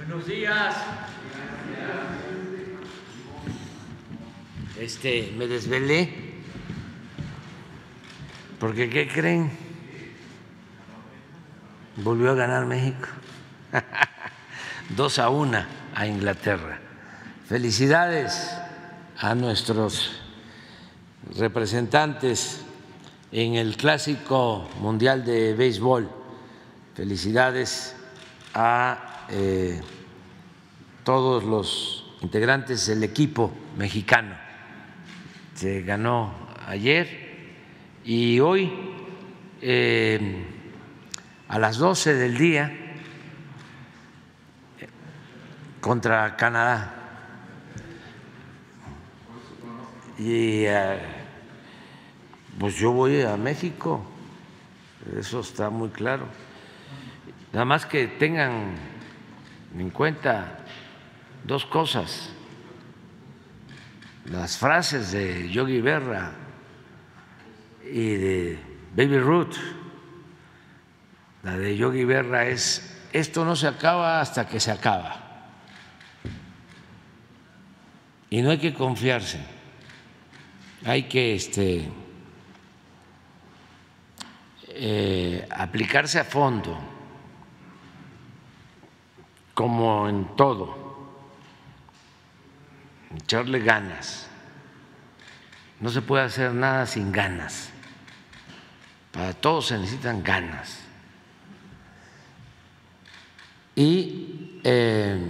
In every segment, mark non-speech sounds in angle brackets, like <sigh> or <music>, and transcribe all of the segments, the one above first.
Buenos días. Este, me desvelé. Porque, ¿qué creen? Volvió a ganar México. <laughs> Dos a una a Inglaterra. Felicidades a nuestros representantes en el Clásico Mundial de Béisbol. Felicidades a eh, todos los integrantes del equipo mexicano. Se ganó ayer y hoy eh, a las 12 del día contra Canadá. Y eh, pues yo voy a México, eso está muy claro. Nada más que tengan en cuenta dos cosas. Las frases de Yogi Berra y de Baby Ruth. La de Yogi Berra es, esto no se acaba hasta que se acaba. Y no hay que confiarse, hay que este, eh, aplicarse a fondo, como en todo, echarle ganas. No se puede hacer nada sin ganas. Para todos se necesitan ganas. Y eh,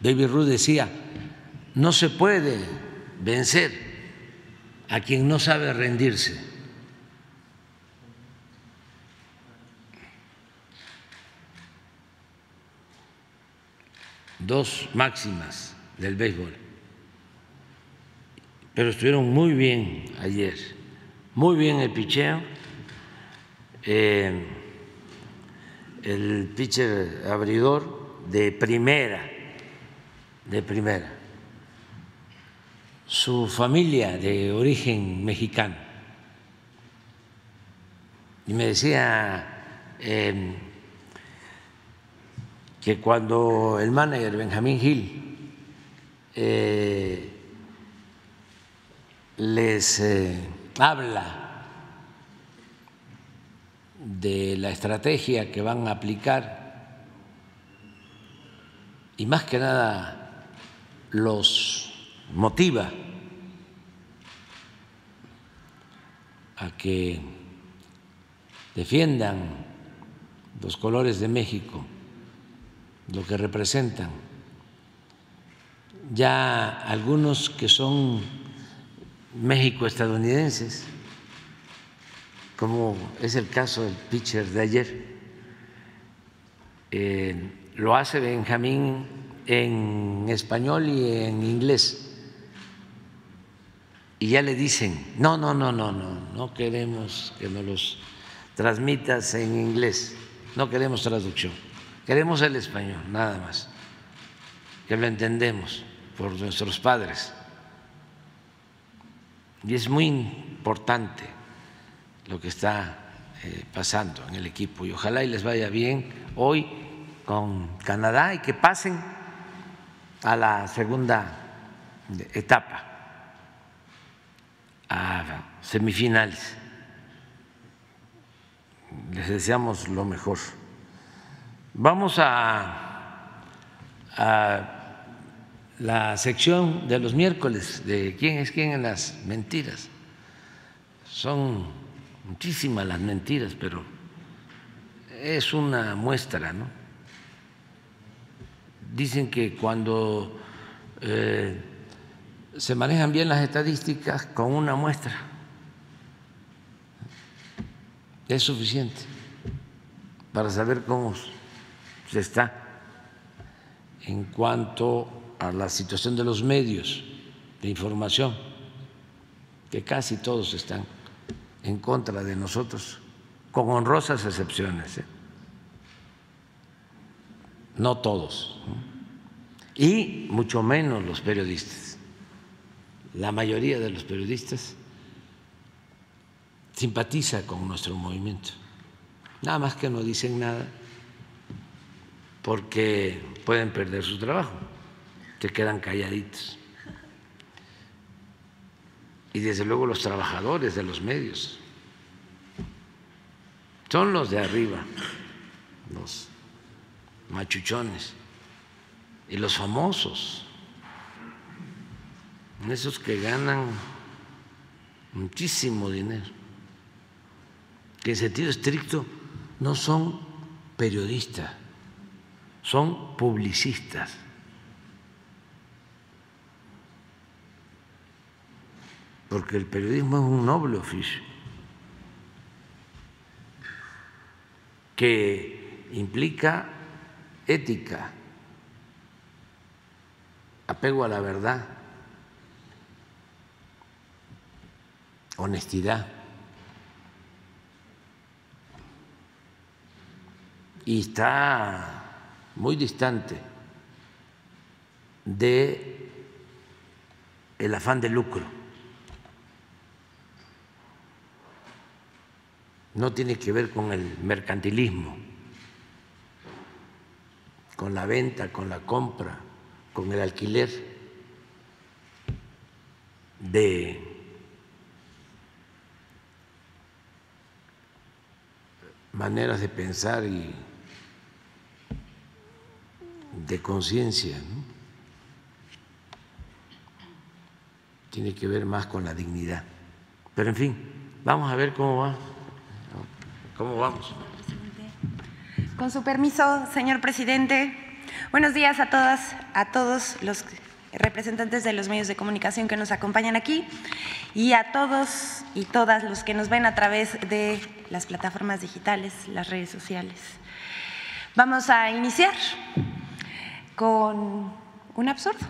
David Ruth decía, no se puede vencer a quien no sabe rendirse. Dos máximas del béisbol. Pero estuvieron muy bien ayer, muy bien el picheo. Eh, el pitcher abridor de primera de primera, su familia de origen mexicano. Y me decía em, que cuando el manager Benjamín Gil eh, les eh, habla de la estrategia que van a aplicar y más que nada los motiva a que defiendan los colores de México, lo que representan. Ya algunos que son México estadounidenses, como es el caso del pitcher de ayer, eh, lo hace Benjamín en español y en inglés. Y ya le dicen, no, no, no, no, no, no queremos que nos los transmitas en inglés, no queremos traducción, queremos el español, nada más, que lo entendemos por nuestros padres. Y es muy importante lo que está eh, pasando en el equipo y ojalá y les vaya bien hoy con Canadá y que pasen a la segunda etapa, a semifinales. Les deseamos lo mejor. Vamos a, la sección de los miércoles de quién es quién en las mentiras. Son muchísimas las mentiras, pero es una muestra, ¿no? dicen que cuando eh, se manejan bien las estadísticas con una muestra es suficiente para saber cómo se está en cuanto a la situación de los medios de información, que casi todos están en contra de nosotros, con honrosas excepciones. ¿eh? no todos, y mucho menos los periodistas. La mayoría de los periodistas simpatiza con nuestro movimiento, nada más que no dicen nada porque pueden perder su trabajo, se quedan calladitos. Y desde luego los trabajadores de los medios son los de arriba, los machuchones y los famosos, esos que ganan muchísimo dinero, que en sentido estricto no son periodistas, son publicistas. Porque el periodismo es un noble oficio que implica ética, apego a la verdad, honestidad. Y está muy distante de el afán de lucro. No tiene que ver con el mercantilismo, con la venta, con la compra, con el alquiler de maneras de pensar y de conciencia. Tiene que ver más con la dignidad. Pero en fin, vamos a ver cómo va. ¿Cómo vamos? Con su permiso, señor presidente, buenos días a todas, a todos los representantes de los medios de comunicación que nos acompañan aquí y a todos y todas los que nos ven a través de las plataformas digitales, las redes sociales. Vamos a iniciar con un absurdo.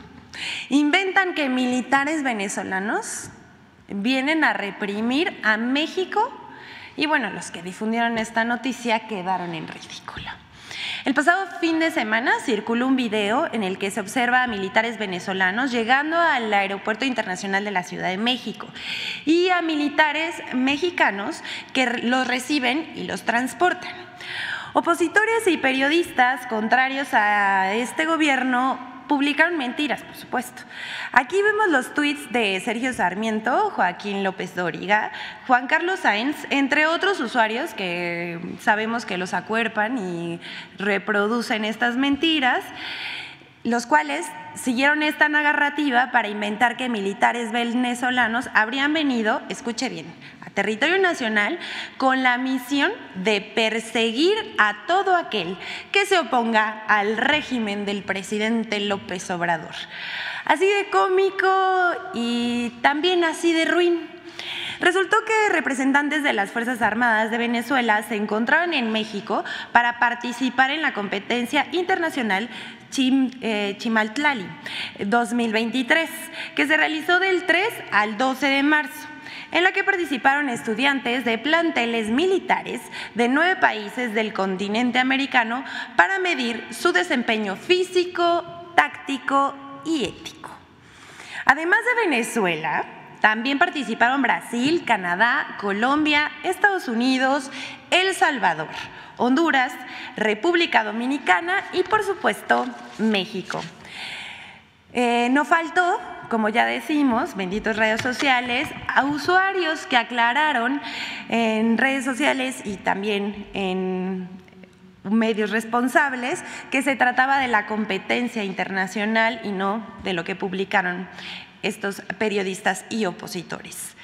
Inventan que militares venezolanos vienen a reprimir a México y bueno, los que difundieron esta noticia quedaron en ridículo. El pasado fin de semana circuló un video en el que se observa a militares venezolanos llegando al Aeropuerto Internacional de la Ciudad de México y a militares mexicanos que los reciben y los transportan. Opositores y periodistas contrarios a este gobierno publicaron mentiras, por supuesto. Aquí vemos los tweets de Sergio Sarmiento, Joaquín López Dóriga, Juan Carlos Sáenz, entre otros usuarios que sabemos que los acuerpan y reproducen estas mentiras, los cuales siguieron esta narrativa para inventar que militares venezolanos habrían venido, escuche bien, a territorio nacional con la misión de perseguir a todo aquel que se oponga al régimen del presidente López Obrador. Así de cómico y también así de ruin. Resultó que representantes de las Fuerzas Armadas de Venezuela se encontraban en México para participar en la competencia internacional eh, Chimaltlali 2023, que se realizó del 3 al 12 de marzo en la que participaron estudiantes de planteles militares de nueve países del continente americano para medir su desempeño físico, táctico y ético. Además de Venezuela, también participaron Brasil, Canadá, Colombia, Estados Unidos, El Salvador, Honduras, República Dominicana y por supuesto México. Eh, no faltó, como ya decimos, benditos redes sociales, a usuarios que aclararon en redes sociales y también en medios responsables que se trataba de la competencia internacional y no de lo que publicaron estos periodistas y opositores.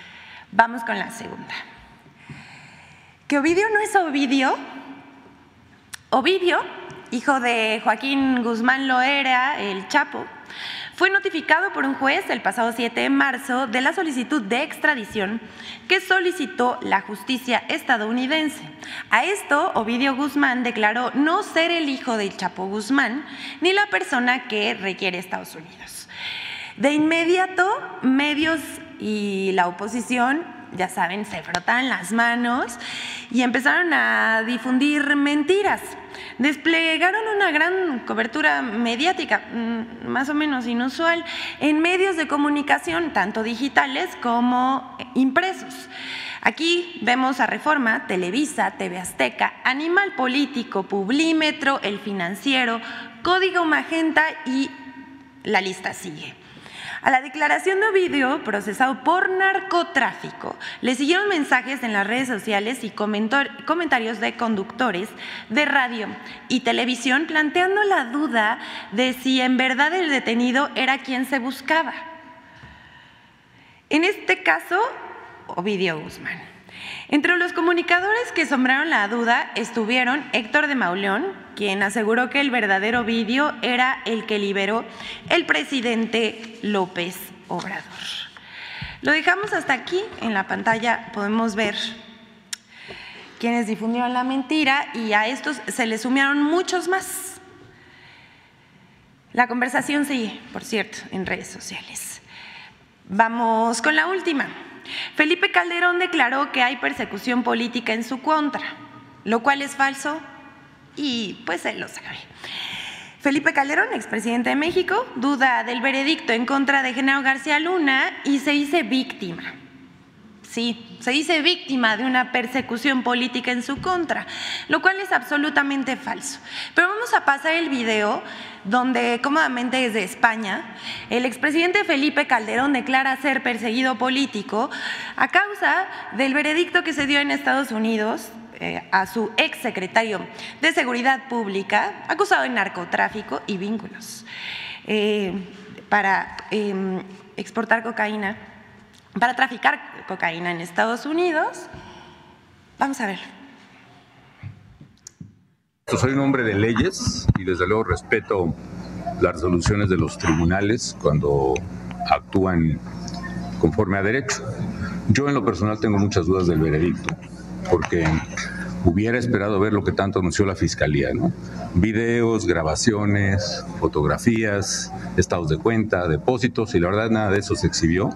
Vamos con la segunda. ¿Que Ovidio no es Ovidio? Ovidio, hijo de Joaquín Guzmán Loera, el Chapo, fue notificado por un juez el pasado 7 de marzo de la solicitud de extradición que solicitó la justicia estadounidense. A esto, Ovidio Guzmán declaró no ser el hijo del Chapo Guzmán ni la persona que requiere Estados Unidos. De inmediato, medios y la oposición, ya saben, se frotan las manos y empezaron a difundir mentiras. Desplegaron una gran cobertura mediática, mm, más o menos inusual, en medios de comunicación, tanto digitales como impresos. Aquí vemos a Reforma, Televisa, TV Azteca, Animal Político, Publímetro, El Financiero, Código Magenta y la lista sigue. A la declaración de Ovidio, procesado por narcotráfico, le siguieron mensajes en las redes sociales y comentarios de conductores de radio y televisión planteando la duda de si en verdad el detenido era quien se buscaba. En este caso, Ovidio Guzmán. Entre los comunicadores que sombraron la duda estuvieron Héctor de Mauleón, quien aseguró que el verdadero vídeo era el que liberó el presidente López Obrador. Lo dejamos hasta aquí, en la pantalla podemos ver quienes difundieron la mentira y a estos se les sumaron muchos más. La conversación sigue, por cierto, en redes sociales. Vamos con la última. Felipe Calderón declaró que hay persecución política en su contra, lo cual es falso y pues él lo sabe. Felipe Calderón, expresidente de México, duda del veredicto en contra de Genaro García Luna y se dice víctima. Sí, se dice víctima de una persecución política en su contra, lo cual es absolutamente falso. Pero vamos a pasar el video donde cómodamente desde España, el expresidente Felipe Calderón declara ser perseguido político a causa del veredicto que se dio en Estados Unidos eh, a su ex secretario de Seguridad Pública, acusado de narcotráfico y vínculos, eh, para em, exportar cocaína para traficar cocaína en Estados Unidos. Vamos a ver. Soy un hombre de leyes y desde luego respeto las resoluciones de los tribunales cuando actúan conforme a derecho. Yo en lo personal tengo muchas dudas del veredicto, porque hubiera esperado ver lo que tanto anunció la Fiscalía, ¿no? Videos, grabaciones, fotografías, estados de cuenta, depósitos, y la verdad nada de eso se exhibió.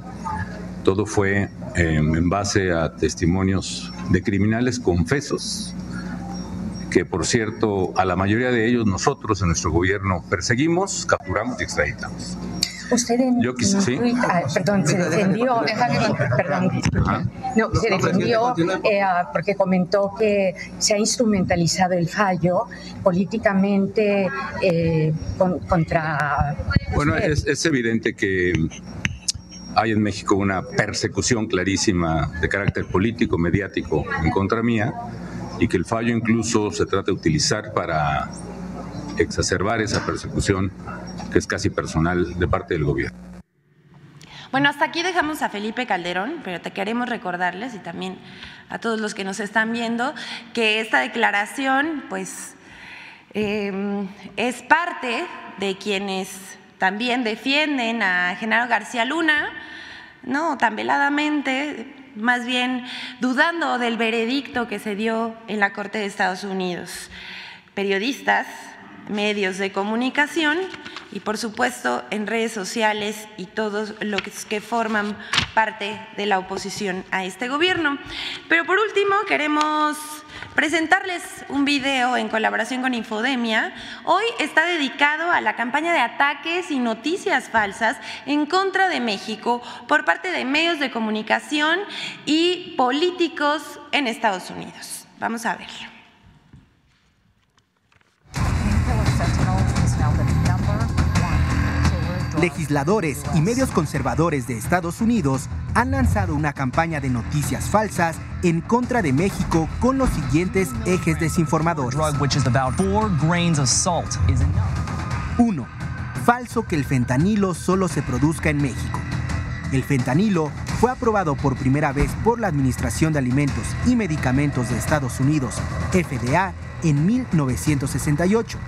Todo fue em, en base a testimonios de criminales confesos, que por cierto a la mayoría de ellos nosotros en nuestro gobierno perseguimos, capturamos y extraditamos. Usted en, Yo ¿sí? Ah, perdón, se defendió, perdón, no, se defendió eh, porque comentó que se ha instrumentalizado el fallo políticamente eh, contra. Bueno, es, es evidente que hay en México una persecución clarísima de carácter político, mediático en contra mía y que el fallo incluso se trata de utilizar para exacerbar esa persecución que es casi personal de parte del gobierno. Bueno, hasta aquí dejamos a Felipe Calderón, pero te queremos recordarles y también a todos los que nos están viendo que esta declaración, pues, eh, es parte de quienes también defienden a Genaro García Luna, no tan veladamente, más bien dudando del veredicto que se dio en la Corte de Estados Unidos. Periodistas, medios de comunicación y por supuesto en redes sociales y todos los que forman parte de la oposición a este gobierno. Pero por último queremos presentarles un video en colaboración con Infodemia. Hoy está dedicado a la campaña de ataques y noticias falsas en contra de México por parte de medios de comunicación y políticos en Estados Unidos. Vamos a verlo. Legisladores y medios conservadores de Estados Unidos han lanzado una campaña de noticias falsas en contra de México con los siguientes ejes desinformadores. 1. Falso que el fentanilo solo se produzca en México. El fentanilo fue aprobado por primera vez por la Administración de Alimentos y Medicamentos de Estados Unidos, FDA, en 1968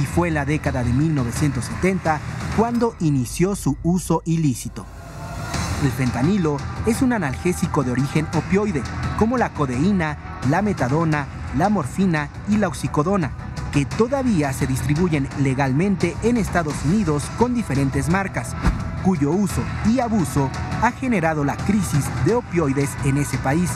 y fue la década de 1970 cuando inició su uso ilícito. El fentanilo es un analgésico de origen opioide, como la codeína, la metadona, la morfina y la oxicodona, que todavía se distribuyen legalmente en Estados Unidos con diferentes marcas, cuyo uso y abuso ha generado la crisis de opioides en ese país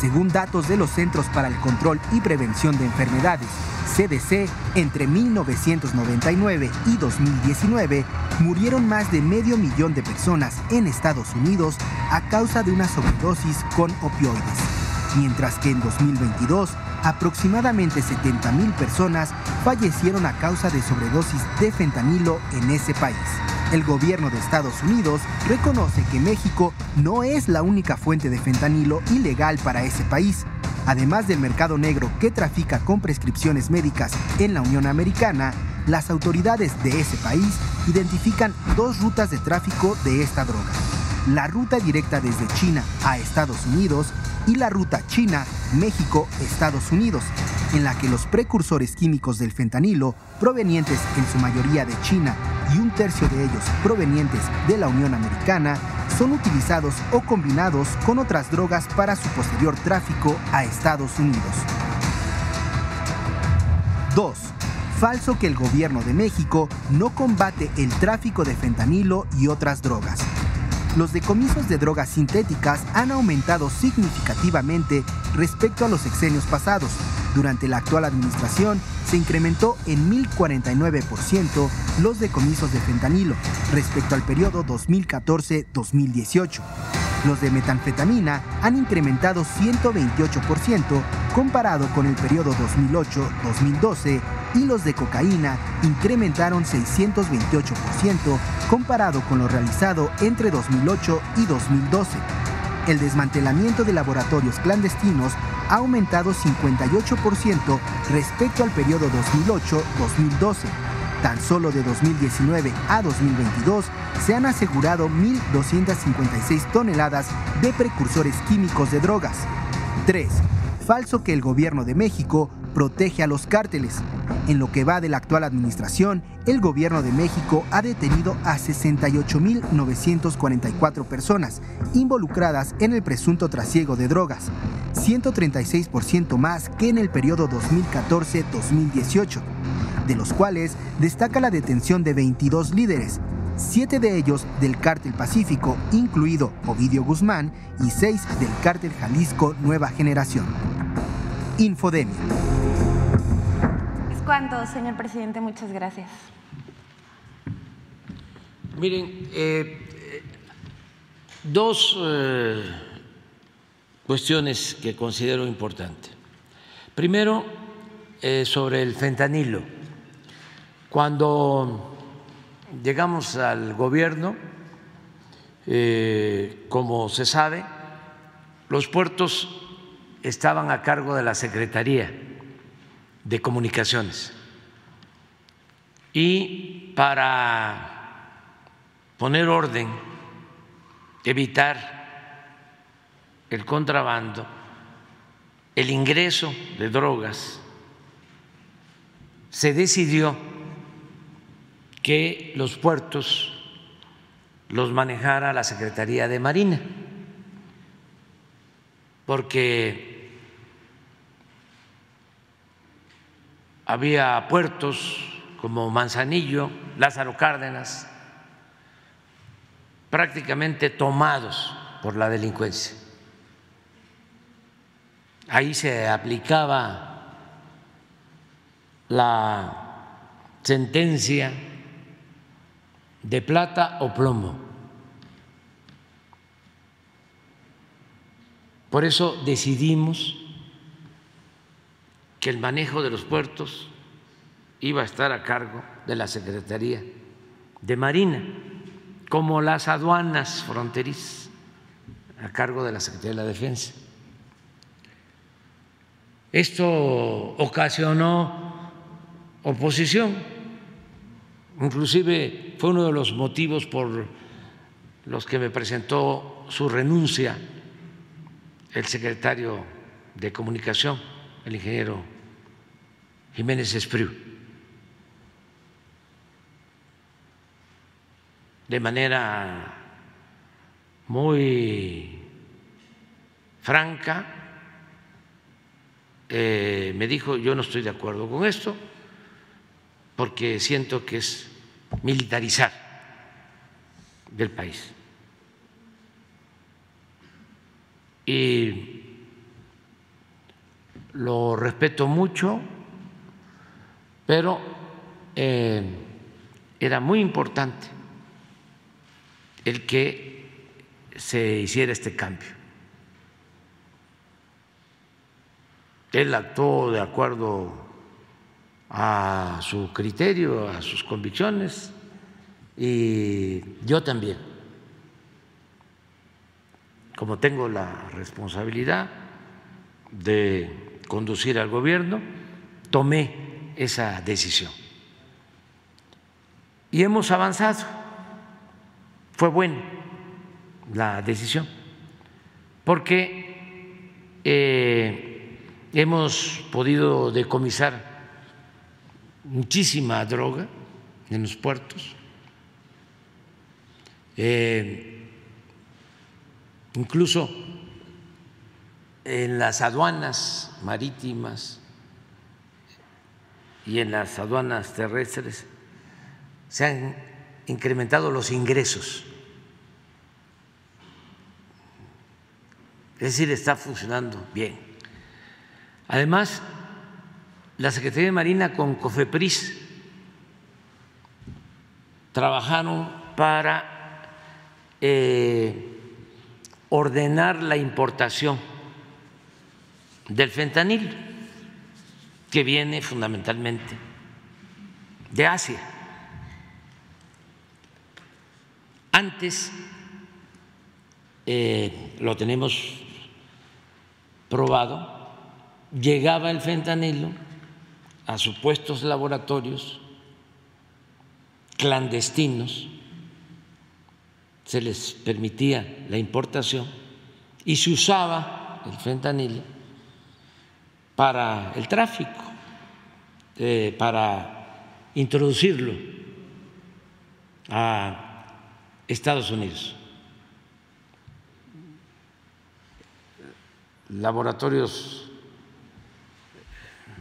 Según datos de los Centros para el Control y Prevención de Enfermedades, CDC, entre 1999 y 2019 murieron más de medio millón de personas en Estados Unidos a causa de una sobredosis con opioides, mientras que en 2022 aproximadamente 70 mil personas fallecieron a causa de sobredosis de fentanilo en ese país. El gobierno de Estados Unidos reconoce que México no es la única fuente de fentanilo ilegal para ese país, Además del mercado negro que trafica con prescripciones médicas en la Unión Americana, las autoridades de ese país identifican dos rutas de tráfico de esta droga. La ruta directa desde China a Estados Unidos y la ruta China-México-Estados Unidos, en la que los precursores químicos del fentanilo, provenientes en su mayoría de China y un tercio de ellos provenientes de la Unión Americana, son utilizados o combinados con otras drogas para su posterior tráfico a Estados Unidos. 2. Falso que el gobierno de México no combate el tráfico de fentanilo y otras drogas. Los decomisos de drogas sintéticas han aumentado significativamente respecto a los sexenios pasados. Durante la actual administración se incrementó en 1049% los decomisos de fentanilo respecto al periodo 2014-2018. Los de metanfetamina han incrementado 128% comparado con el periodo 2008-2012 y los de cocaína incrementaron 628% comparado con lo realizado entre 2008 y 2012. El desmantelamiento de laboratorios clandestinos ha aumentado 58% respecto al periodo 2008-2012. Tan solo de 2019 a 2022 se han asegurado 1.256 toneladas de precursores químicos de drogas. 3. Falso que el gobierno de México protege a los cárteles. En lo que va de la actual administración, el gobierno de México ha detenido a 68.944 personas involucradas en el presunto trasiego de drogas, 136% más que en el periodo 2014-2018, de los cuales destaca la detención de 22 líderes, siete de ellos del cártel Pacífico, incluido Ovidio Guzmán, y seis del cártel Jalisco Nueva Generación. Infodemia. Es cuanto, señor presidente. Muchas gracias. Miren, eh, dos eh, cuestiones que considero importantes. Primero, eh, sobre el fentanilo. Cuando llegamos al gobierno, como se sabe, los puertos estaban a cargo de la Secretaría de Comunicaciones. Y para poner orden, evitar el contrabando, el ingreso de drogas, se decidió que los puertos los manejara la Secretaría de Marina, porque había puertos como Manzanillo, Lázaro Cárdenas, prácticamente tomados por la delincuencia. Ahí se aplicaba la sentencia de plata o plomo. Por eso decidimos que el manejo de los puertos iba a estar a cargo de la Secretaría de Marina, como las aduanas fronterizas a cargo de la Secretaría de la Defensa. Esto ocasionó oposición, inclusive fue uno de los motivos por los que me presentó su renuncia el secretario de Comunicación, el ingeniero Jiménez Espriu. De manera muy franca, eh, me dijo, yo no estoy de acuerdo con esto, porque siento que es militarizar del país. Y lo respeto mucho, pero eh, era muy importante el que se hiciera este cambio. Él actuó de acuerdo a su criterio, a sus convicciones, y yo también, como tengo la responsabilidad de conducir al gobierno, tomé esa decisión. Y hemos avanzado. Fue buena la decisión, porque eh, hemos podido decomisar muchísima droga en los puertos, eh, incluso en las aduanas marítimas y en las aduanas terrestres se han incrementado los ingresos. Es decir, está funcionando bien. Además, la Secretaría de Marina con COFEPRIS trabajaron para eh, ordenar la importación del fentanil, que viene fundamentalmente de Asia. Antes eh, lo tenemos probado, llegaba el fentanilo a supuestos laboratorios clandestinos, se les permitía la importación y se usaba el fentanilo para el tráfico, eh, para introducirlo a Estados Unidos. Laboratorios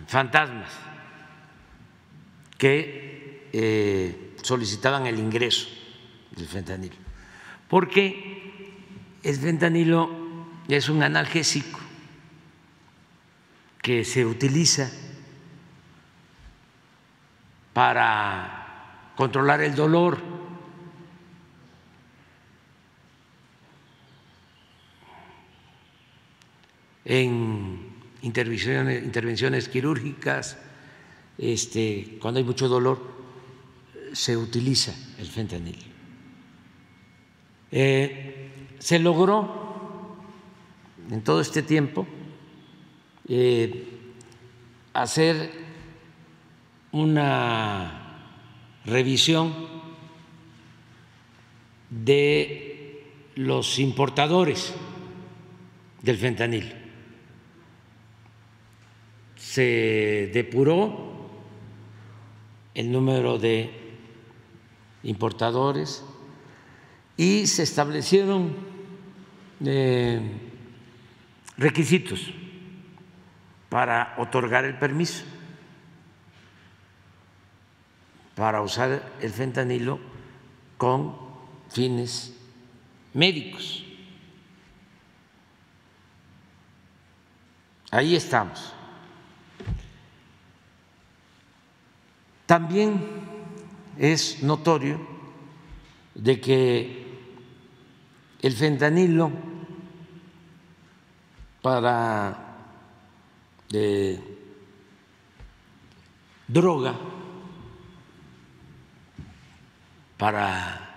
fantasmas que eh, solicitaban el ingreso del fentanilo, porque el fentanilo es un analgésico que se utiliza para controlar el dolor. en intervenciones, intervenciones quirúrgicas, este, cuando hay mucho dolor, se utiliza el fentanil. Eh, se logró en todo este tiempo eh, hacer una revisión de los importadores del fentanil. Se depuró el número de importadores y se establecieron eh, requisitos para otorgar el permiso para usar el fentanilo con fines médicos. Ahí estamos. También es notorio de que el fentanilo para de droga para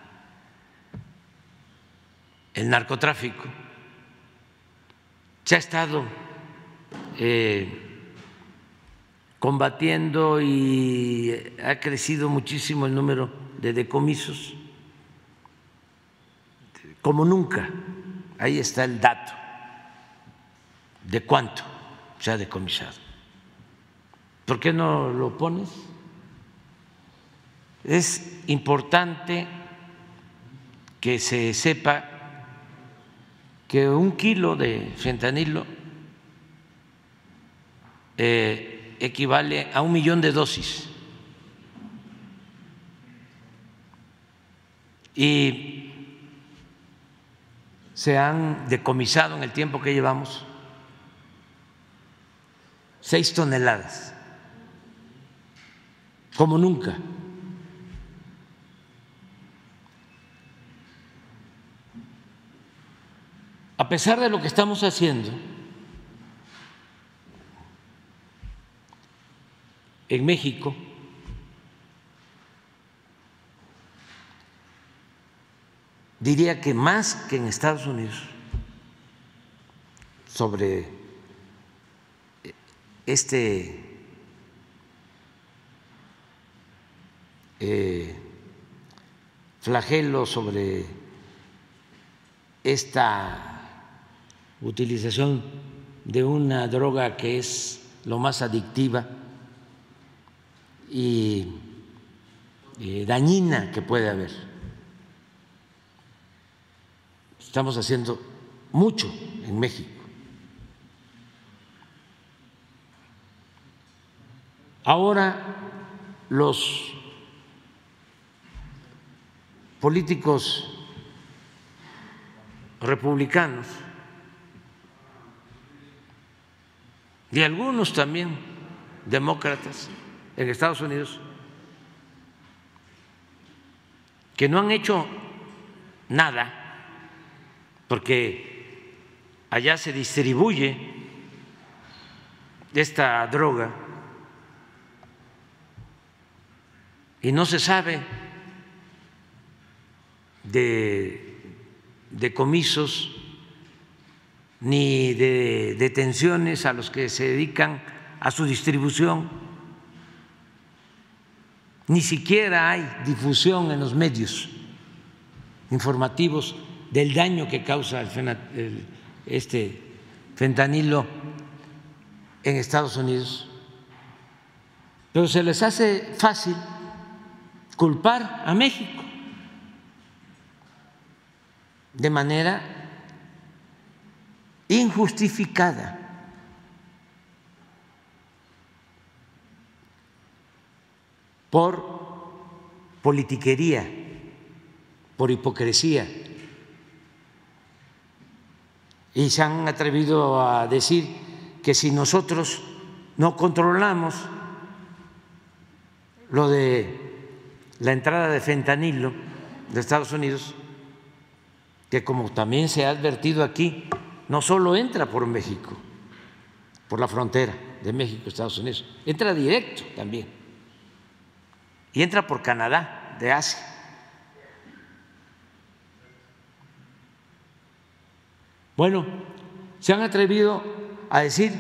el narcotráfico. Se ha estado eh, combatiendo y ha crecido muchísimo el número de decomisos, como nunca. Ahí está el dato de cuánto se ha decomisado. ¿Por qué no lo pones? Es importante que se sepa que un kilo de fentanilo eh, equivale a un millón de dosis. Y se han decomisado en el tiempo que llevamos seis toneladas, como nunca. A pesar de lo que estamos haciendo, en México, diría que más que en Estados Unidos, sobre este eh, flagelo, sobre esta utilización de una droga que es lo más adictiva y dañina que puede haber. Estamos haciendo mucho en México. Ahora los políticos republicanos y algunos también demócratas en Estados Unidos que no han hecho nada porque allá se distribuye esta droga y no se sabe de decomisos ni de detenciones a los que se dedican a su distribución, ni siquiera hay difusión en los medios informativos del daño que causa el, este fentanilo en Estados Unidos. Pero se les hace fácil culpar a México de manera injustificada. Por politiquería, por hipocresía. Y se han atrevido a decir que si nosotros no controlamos lo de la entrada de fentanilo de Estados Unidos, que como también se ha advertido aquí, no solo entra por México, por la frontera de México, Estados Unidos, entra directo también. Y entra por Canadá, de Asia. Bueno, se han atrevido a decir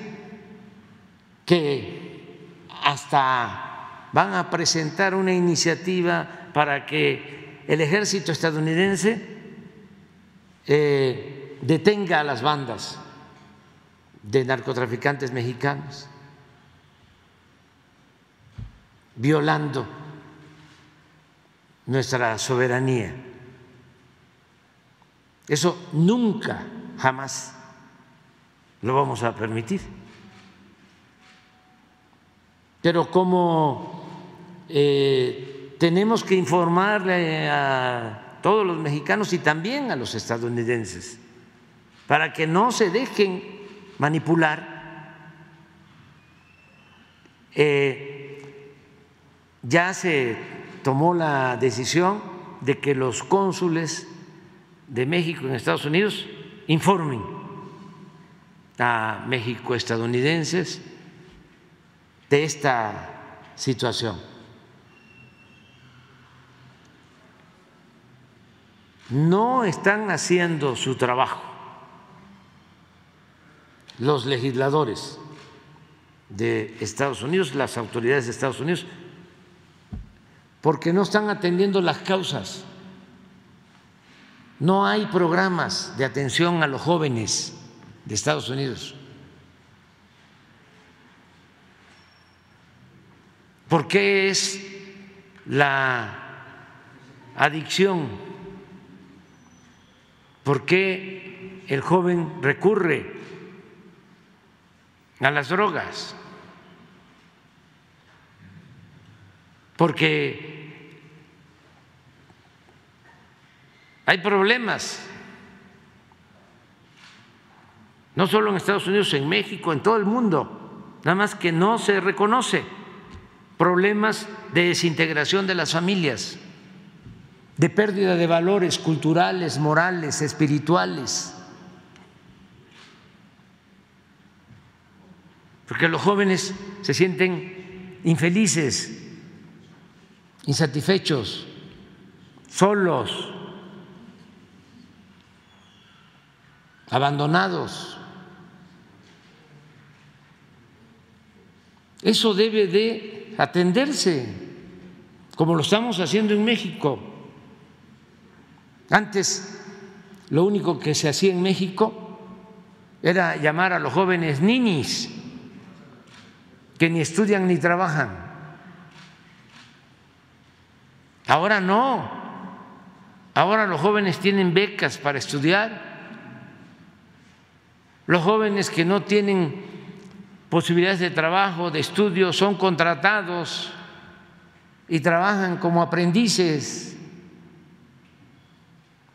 que hasta van a presentar una iniciativa para que el ejército estadounidense eh, detenga a las bandas de narcotraficantes mexicanos, violando nuestra soberanía. Eso nunca, jamás lo vamos a permitir. Pero como eh, tenemos que informarle a todos los mexicanos y también a los estadounidenses para que no se dejen manipular. Eh, ya se tomó la decisión de que los cónsules de México en Estados Unidos informen a México estadounidenses de esta situación. No están haciendo su trabajo los legisladores de Estados Unidos, las autoridades de Estados Unidos, porque no están atendiendo las causas. No hay programas de atención a los jóvenes de Estados Unidos. ¿Por qué es la adicción? ¿Por qué el joven recurre a las drogas, porque hay problemas, no solo en Estados Unidos, en México, en todo el mundo, nada más que no se reconoce problemas de desintegración de las familias, de pérdida de valores culturales, morales, espirituales. Porque los jóvenes se sienten infelices, insatisfechos, solos, abandonados. Eso debe de atenderse, como lo estamos haciendo en México. Antes lo único que se hacía en México era llamar a los jóvenes ninis, que ni estudian ni trabajan. Ahora no, ahora los jóvenes tienen becas para estudiar, los jóvenes que no tienen posibilidades de trabajo, de estudio, son contratados y trabajan como aprendices.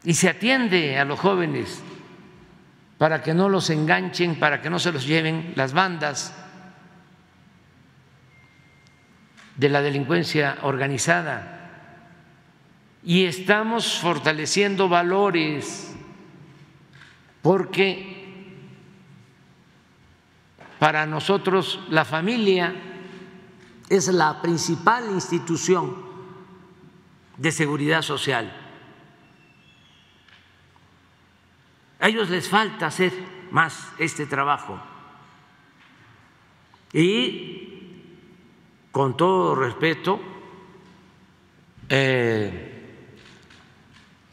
Y se atiende a los jóvenes para que no los enganchen, para que no se los lleven las bandas de la delincuencia organizada. Y estamos fortaleciendo valores porque para nosotros la familia es la principal institución de seguridad social. A ellos les falta hacer más este trabajo. Y con todo respeto, eh,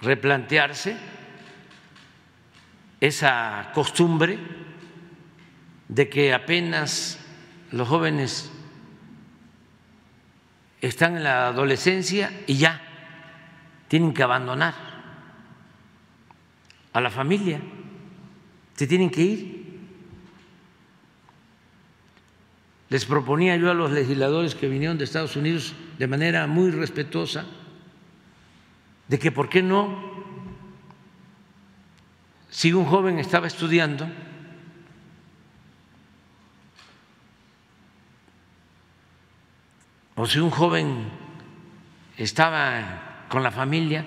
replantearse esa costumbre de que apenas los jóvenes están en la adolescencia y ya tienen que abandonar a la familia, se tienen que ir. Les proponía yo a los legisladores que vinieron de Estados Unidos de manera muy respetuosa de que por qué no, si un joven estaba estudiando, o si un joven estaba con la familia,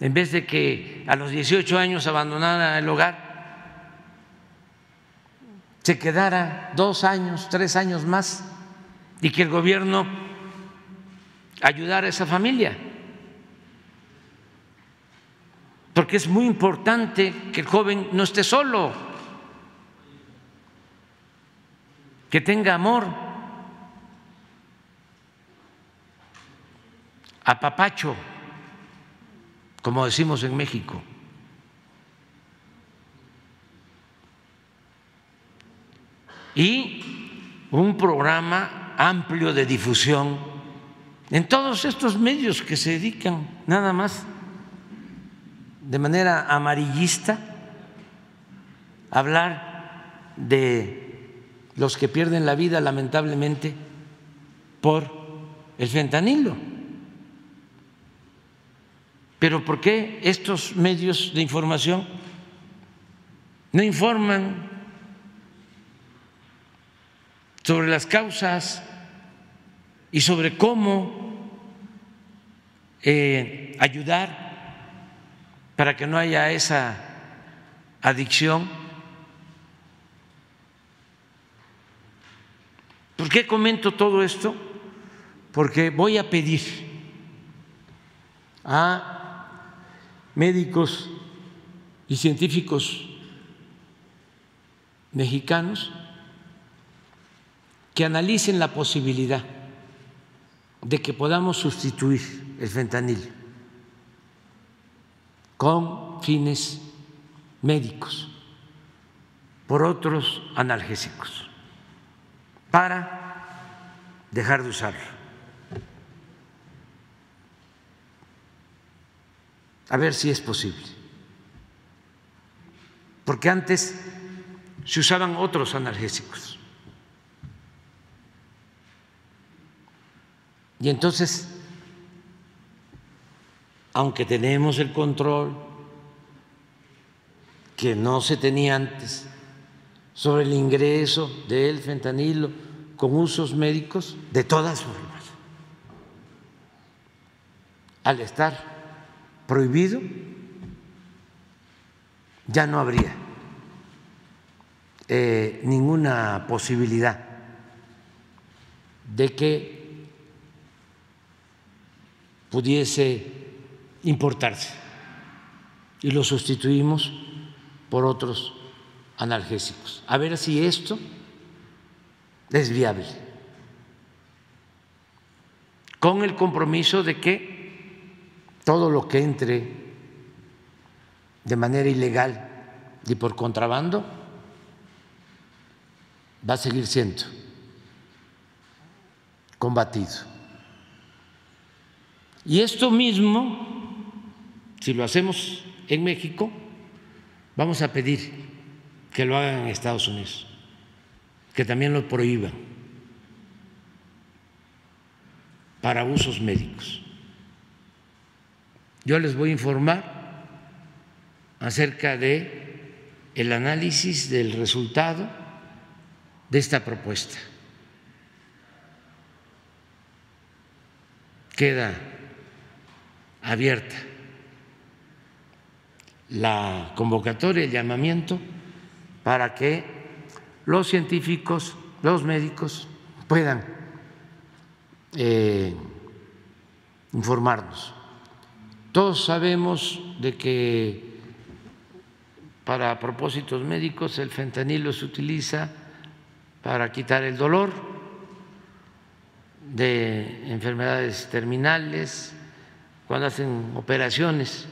en vez de que a los 18 años abandonara el hogar, se quedara dos años, tres años más y que el gobierno ayudara a esa familia. Porque es muy importante que el joven no esté solo, que tenga amor apapacho, como decimos en México. Y un programa amplio de difusión en todos estos medios que se dedican nada más de manera amarillista hablar de los que pierden la vida lamentablemente por el fentanilo. Pero ¿por qué estos medios de información no informan sobre las causas y sobre cómo eh, ayudar para que no haya esa adicción? ¿Por qué comento todo esto? Porque voy a pedir a médicos y científicos mexicanos que analicen la posibilidad de que podamos sustituir el fentanil con fines médicos por otros analgésicos para dejar de usarlo. a ver si es posible. Porque antes se usaban otros analgésicos. Y entonces, aunque tenemos el control que no se tenía antes sobre el ingreso del fentanilo con usos médicos de todas formas. Al estar prohibido, ya no habría eh, ninguna posibilidad de que pudiese importarse y lo sustituimos por otros analgésicos. A ver si esto es viable, con el compromiso de que todo lo que entre de manera ilegal y por contrabando va a seguir siendo combatido. Y esto mismo, si lo hacemos en México, vamos a pedir que lo hagan en Estados Unidos, que también lo prohíban para usos médicos. Yo les voy a informar acerca de el análisis del resultado de esta propuesta. Queda abierta la convocatoria, el llamamiento para que los científicos, los médicos puedan eh, informarnos. Todos sabemos de que para propósitos médicos el fentanilo se utiliza para quitar el dolor de enfermedades terminales, cuando hacen operaciones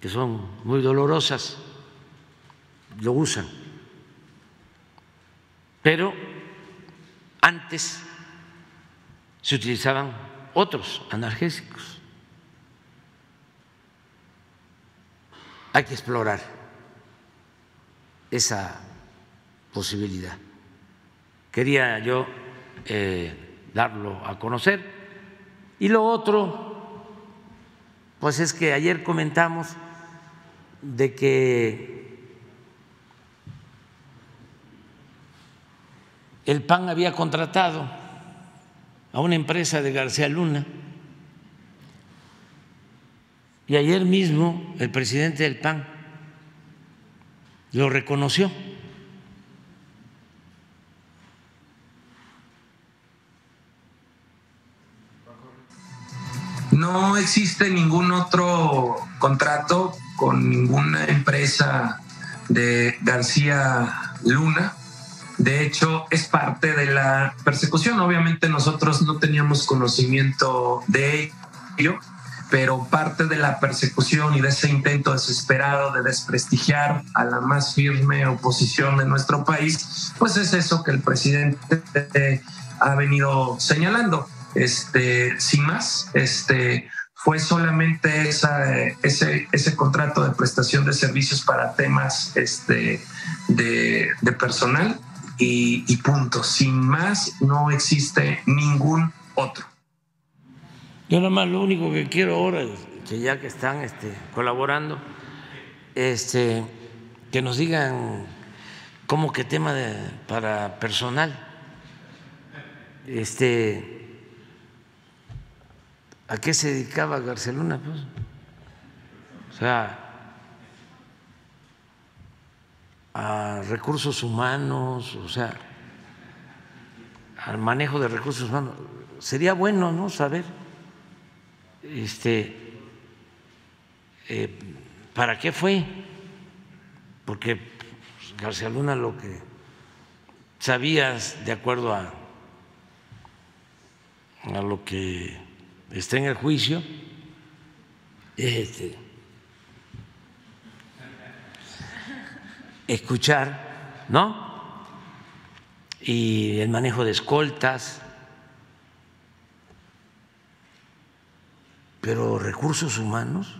que son muy dolorosas lo usan. Pero antes se utilizaban otros analgésicos. Hay que explorar esa posibilidad. Quería yo eh, darlo a conocer. Y lo otro, pues es que ayer comentamos de que el PAN había contratado a una empresa de García Luna y ayer mismo el presidente del PAN lo reconoció. No existe ningún otro contrato con ninguna empresa de García Luna de hecho, es parte de la persecución. Obviamente nosotros no teníamos conocimiento de ello, pero parte de la persecución y de ese intento desesperado de desprestigiar a la más firme oposición de nuestro país, pues es eso que el presidente ha venido señalando. Este, sin más, este, fue solamente ese, ese contrato de prestación de servicios para temas este, de, de personal y, punto. Sin más, no existe ningún otro. Yo nada más lo único que quiero ahora, que ya que están este, colaborando, este, que nos digan cómo que tema de, para personal, este, ¿a qué se dedicaba Garceluna? Pues? O sea, a recursos humanos, o sea, al manejo de recursos humanos. Sería bueno, ¿no? Saber, este, eh, ¿para qué fue? Porque García Luna lo que sabías de acuerdo a, a lo que está en el juicio, este, escuchar, ¿no? Y el manejo de escoltas, pero recursos humanos.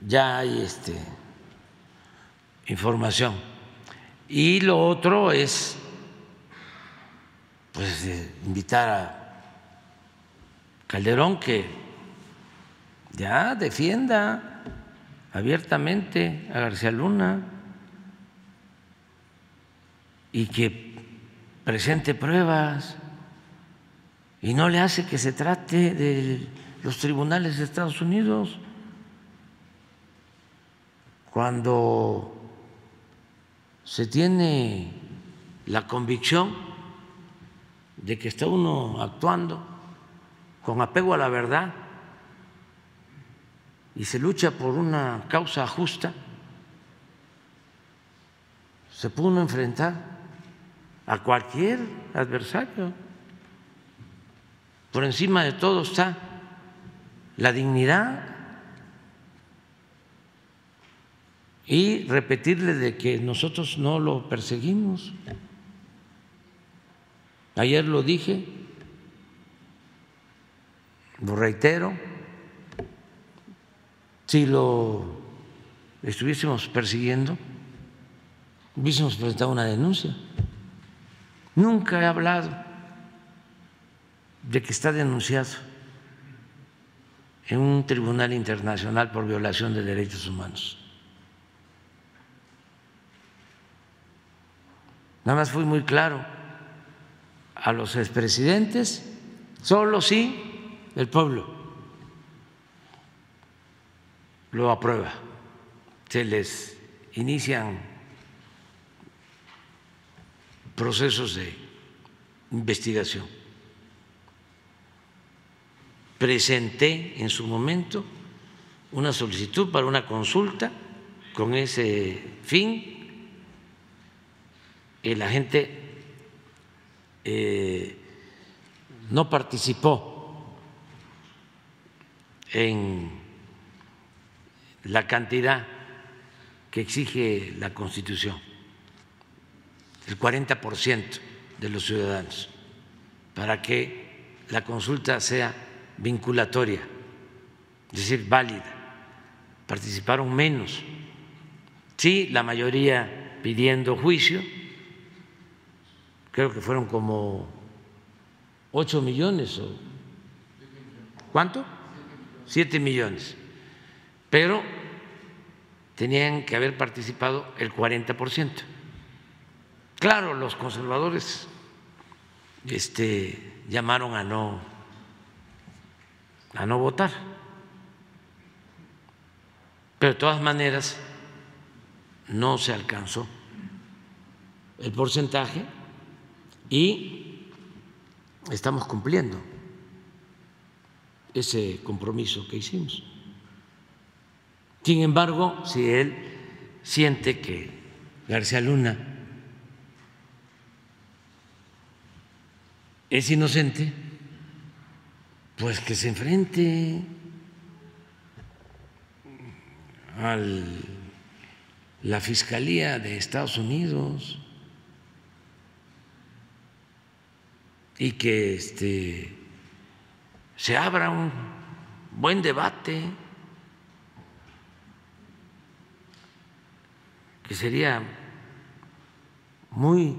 Ya hay este información. Y lo otro es pues invitar a Calderón que ya defienda abiertamente a García Luna y que presente pruebas y no le hace que se trate de los tribunales de Estados Unidos. Cuando se tiene la convicción de que está uno actuando con apego a la verdad y se lucha por una causa justa, se puede uno enfrentar a cualquier adversario. Por encima de todo está la dignidad y repetirle de que nosotros no lo perseguimos. Ayer lo dije, lo reitero, si lo estuviésemos persiguiendo, hubiésemos presentado una denuncia. Nunca he hablado de que está denunciado en un tribunal internacional por violación de derechos humanos. Nada más fui muy claro a los expresidentes, solo sí el pueblo lo aprueba. Se les inician procesos de investigación. Presenté en su momento una solicitud para una consulta con ese fin. La gente eh, no participó en la cantidad que exige la Constitución, el 40% de los ciudadanos, para que la consulta sea vinculatoria, es decir, válida. Participaron menos. Sí, la mayoría pidiendo juicio, creo que fueron como 8 millones o ¿cuánto? 7 millones. Pero tenían que haber participado el 40%. Claro, los conservadores este, llamaron a no, a no votar, pero de todas maneras no se alcanzó el porcentaje y estamos cumpliendo ese compromiso que hicimos. Sin embargo, si él siente que García Luna es inocente, pues que se enfrente a la Fiscalía de Estados Unidos y que este, se abra un buen debate que sería muy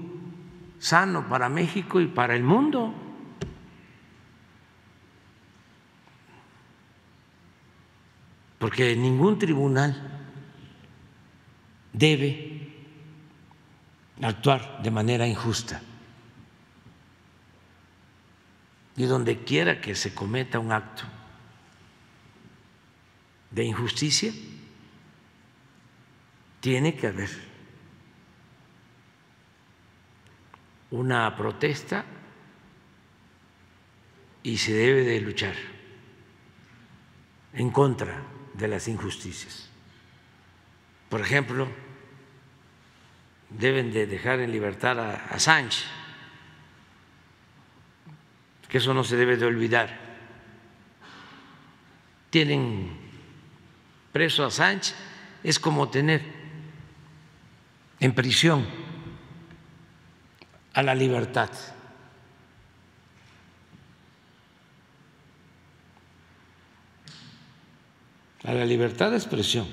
sano para México y para el mundo. Porque ningún tribunal debe actuar de manera injusta. Y donde quiera que se cometa un acto de injusticia, tiene que haber una protesta y se debe de luchar en contra de las injusticias. Por ejemplo, deben de dejar en libertad a, Sánchez, que eso no se debe de olvidar. Tienen preso a Sánchez, es como tener en prisión a la libertad. A la libertad de expresión.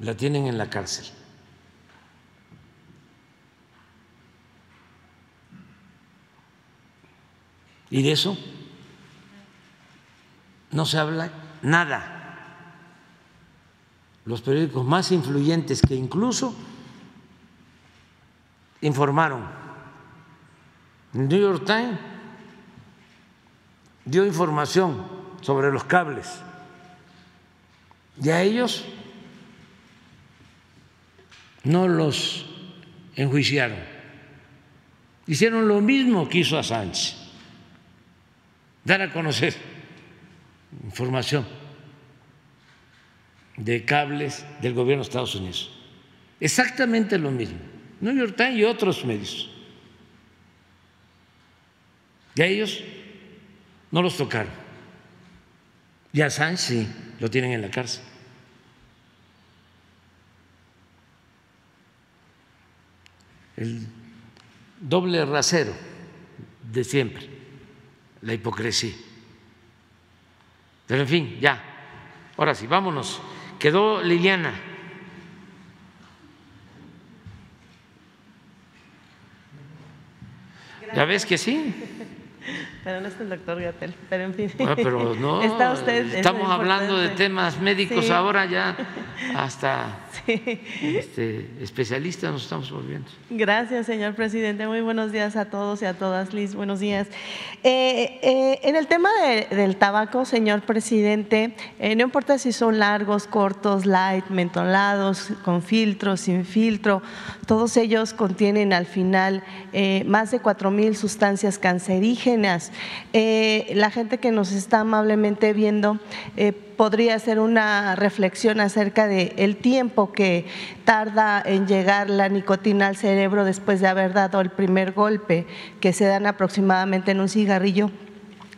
La tienen en la cárcel. Y de eso no se habla nada. Los periódicos más influyentes que incluso informaron. New York Times dio información sobre los cables y a ellos no los enjuiciaron. Hicieron lo mismo que hizo a Sánchez, dar a conocer información de cables del gobierno de Estados Unidos. Exactamente lo mismo. New York Times y otros medios. Y a ellos no los tocaron. Y a Sánchez sí, lo tienen en la cárcel. El doble rasero de siempre, la hipocresía. Pero en fin, ya. Ahora sí, vámonos. Quedó Liliana. ¿Ya ves que sí? <laughs> Pero no es el doctor Gatel, pero en fin. Ah, pero no, <laughs> Está usted, estamos hablando de temas médicos Sí. ahora ya, <laughs> hasta este, especialistas nos estamos volviendo. Gracias, señor presidente. Muy buenos días a todos y a todas. Liz, buenos días. Eh, eh, en el tema de- del tabaco, señor presidente, eh, no importa si son largos, cortos, light, mentolados, con filtro, sin filtro, todos ellos contienen al final eh, más de 4 mil sustancias cancerígenas. Eh, la gente que nos está amablemente viendo eh, podría hacer una reflexión acerca de el tiempo que tarda en llegar la nicotina al cerebro después de haber dado el primer golpe, que se dan aproximadamente en un cigarrillo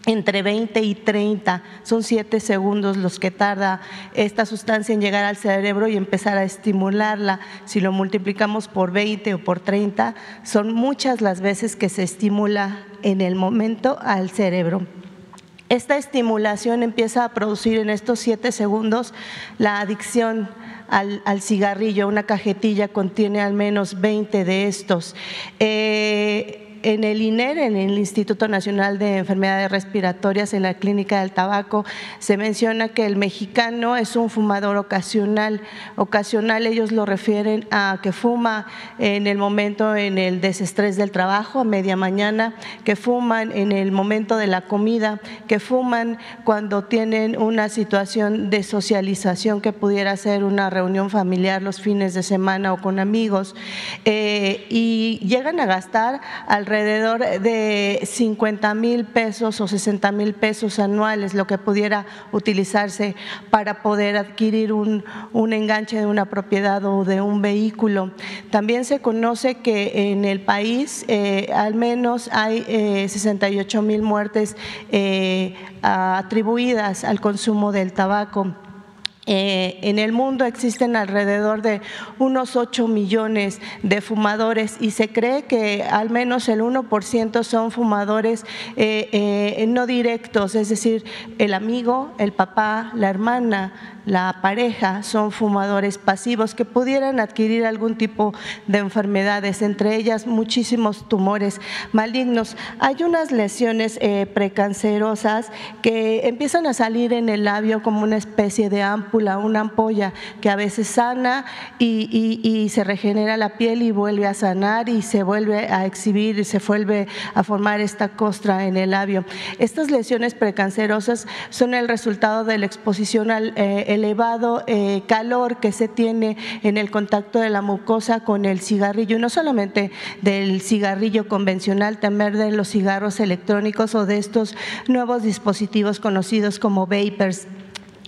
entre 20 y 30, son 7 segundos los que tarda esta sustancia en llegar al cerebro y empezar a estimularla. Si lo multiplicamos por 20 o por 30, son muchas las veces que se estimula en el momento al cerebro. Esta estimulación empieza a producir en estos siete segundos la adicción al, al cigarrillo. Una cajetilla contiene al menos 20 de estos. Eh, en el INER, en el Instituto Nacional de Enfermedades Respiratorias, en la Clínica del Tabaco, se menciona que el mexicano es un fumador ocasional. Ocasional ellos lo refieren a que fuma en el momento en el desestrés del trabajo, a media mañana, que fuman en el momento de la comida, que fuman cuando tienen una situación de socialización que pudiera ser una reunión familiar los fines de semana o con amigos, eh, y llegan a gastar alrededor de 50 mil pesos o 60 mil pesos anuales, lo que pudiera utilizarse para poder adquirir un, un enganche de una propiedad o de un vehículo. También se conoce que en el país eh, al menos hay eh, 68 mil muertes eh, atribuidas al consumo del tabaco. Eh, en el mundo existen alrededor de unos 8 millones de fumadores y se cree que al menos el 1% son fumadores eh, eh, no directos, es decir, el amigo, el papá, la hermana, la pareja son fumadores pasivos que pudieran adquirir algún tipo de enfermedades, entre ellas muchísimos tumores malignos. Hay unas lesiones precancerosas que empiezan a salir en el labio como una especie de ámpula, una ampolla que a veces sana y, y- se regenera la piel y vuelve a sanar y se vuelve a exhibir y se vuelve a formar esta costra en el labio. Estas lesiones precancerosas son el resultado de la exposición al eh, elevado eh, calor que se tiene en el contacto de la mucosa con el cigarrillo, y no solamente del cigarrillo convencional, también de los cigarros electrónicos o de estos nuevos dispositivos conocidos como vapers.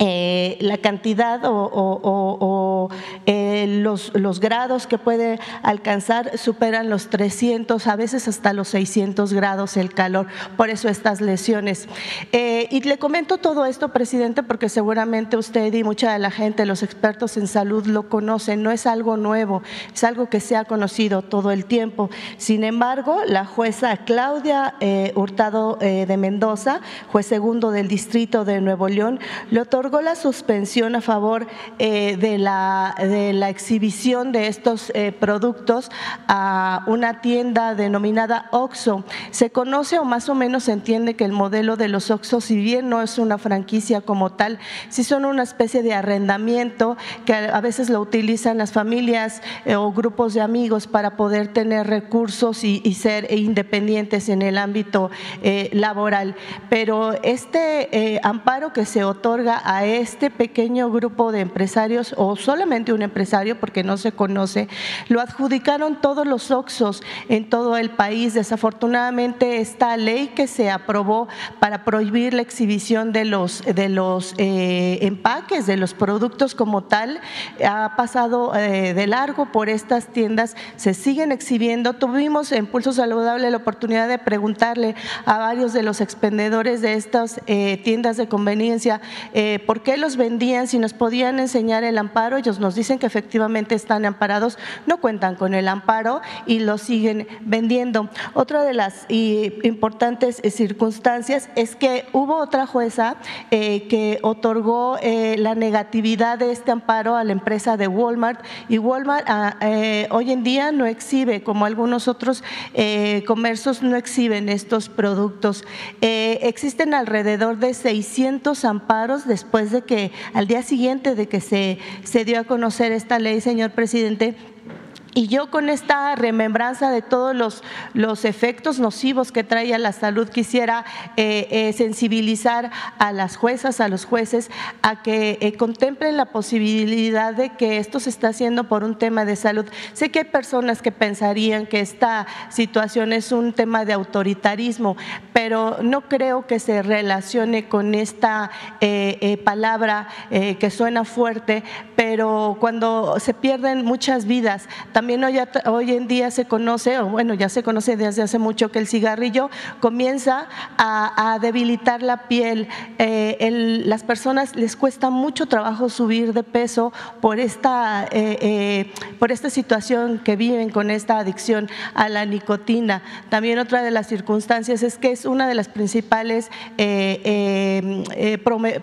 Eh, la cantidad o, o- o- o, eh, los, los grados que puede alcanzar superan los 300, a veces hasta los 600 grados el calor, por eso estas lesiones. Eh, y le comento todo esto, presidente, porque seguramente usted y mucha de la gente, los expertos en salud lo conocen, no es algo nuevo, es algo que se ha conocido todo el tiempo. Sin embargo, la jueza Claudia eh, Hurtado eh, de Mendoza, juez segundo del distrito de Nuevo León, le otorgó otorgó la suspensión a favor eh, de, la, de la exhibición de estos eh, productos a una tienda denominada OXO. Se conoce o más o menos se entiende que el modelo de los OXO, si bien no es una franquicia como tal, sí son una especie de arrendamiento que a veces lo utilizan las familias eh, o grupos de amigos para poder tener recursos y, ser independientes en el ámbito laboral. Pero este amparo que se otorga a este pequeño grupo de empresarios o solamente un empresario, porque no se conoce, lo adjudicaron todos los OXOS en todo el país. Desafortunadamente, esta ley que se aprobó para prohibir la exhibición de los, de los eh, empaques, de los productos como tal, ha pasado eh, de largo por estas tiendas, se siguen exhibiendo. Tuvimos en Pulso Saludable la oportunidad de preguntarle a varios de los expendedores de estas eh, tiendas de conveniencia por qué los vendían, si nos podían enseñar el amparo. Ellos nos dicen que efectivamente están amparados, no cuentan con el amparo y lo siguen vendiendo. Otra de las importantes eh, circunstancias es que hubo otra jueza eh, que otorgó eh, la negatividad de este amparo a la empresa de Walmart y Walmart ah, hoy en día no exhibe, como algunos otros comercios no exhiben estos productos. existen alrededor de 600 amparos después de que al día siguiente de que se, se dio a conocer esta ley, señor presidente, y yo con esta remembranza de todos los, los efectos nocivos que trae a la salud quisiera eh, eh, sensibilizar a las juezas, a los jueces, a que eh, contemplen la posibilidad de que esto se está haciendo por un tema de salud. Sé que hay personas que pensarían que esta situación es un tema de autoritarismo, pero no creo que se relacione con esta palabra que suena fuerte, pero cuando se pierden muchas vidas, también también hoy, en día se conoce, o bueno, ya se conoce desde hace mucho que el cigarrillo comienza a, debilitar la piel. Eh, las personas les cuesta mucho trabajo subir de peso por esta, eh, eh, por esta situación que viven con esta adicción a la nicotina. También otra de las circunstancias es que es una de las principales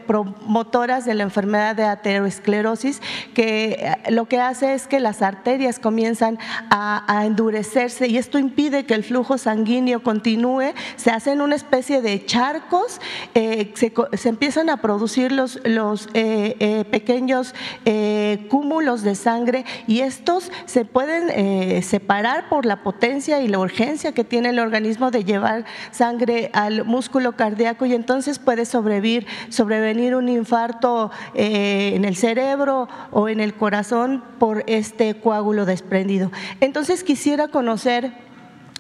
promotoras de la enfermedad de aterosclerosis, que lo que hace es que las arterias comienzan a, endurecerse y esto impide que el flujo sanguíneo continúe, se hacen una especie de charcos, eh, se, empiezan a producir los, los eh, eh, pequeños cúmulos de sangre y estos se pueden separar por la potencia y la urgencia que tiene el organismo de llevar sangre al músculo cardíaco y entonces puede sobrevivir, sobrevenir un infarto en el cerebro o en el corazón por este coágulo desprendido. Entonces quisiera conocer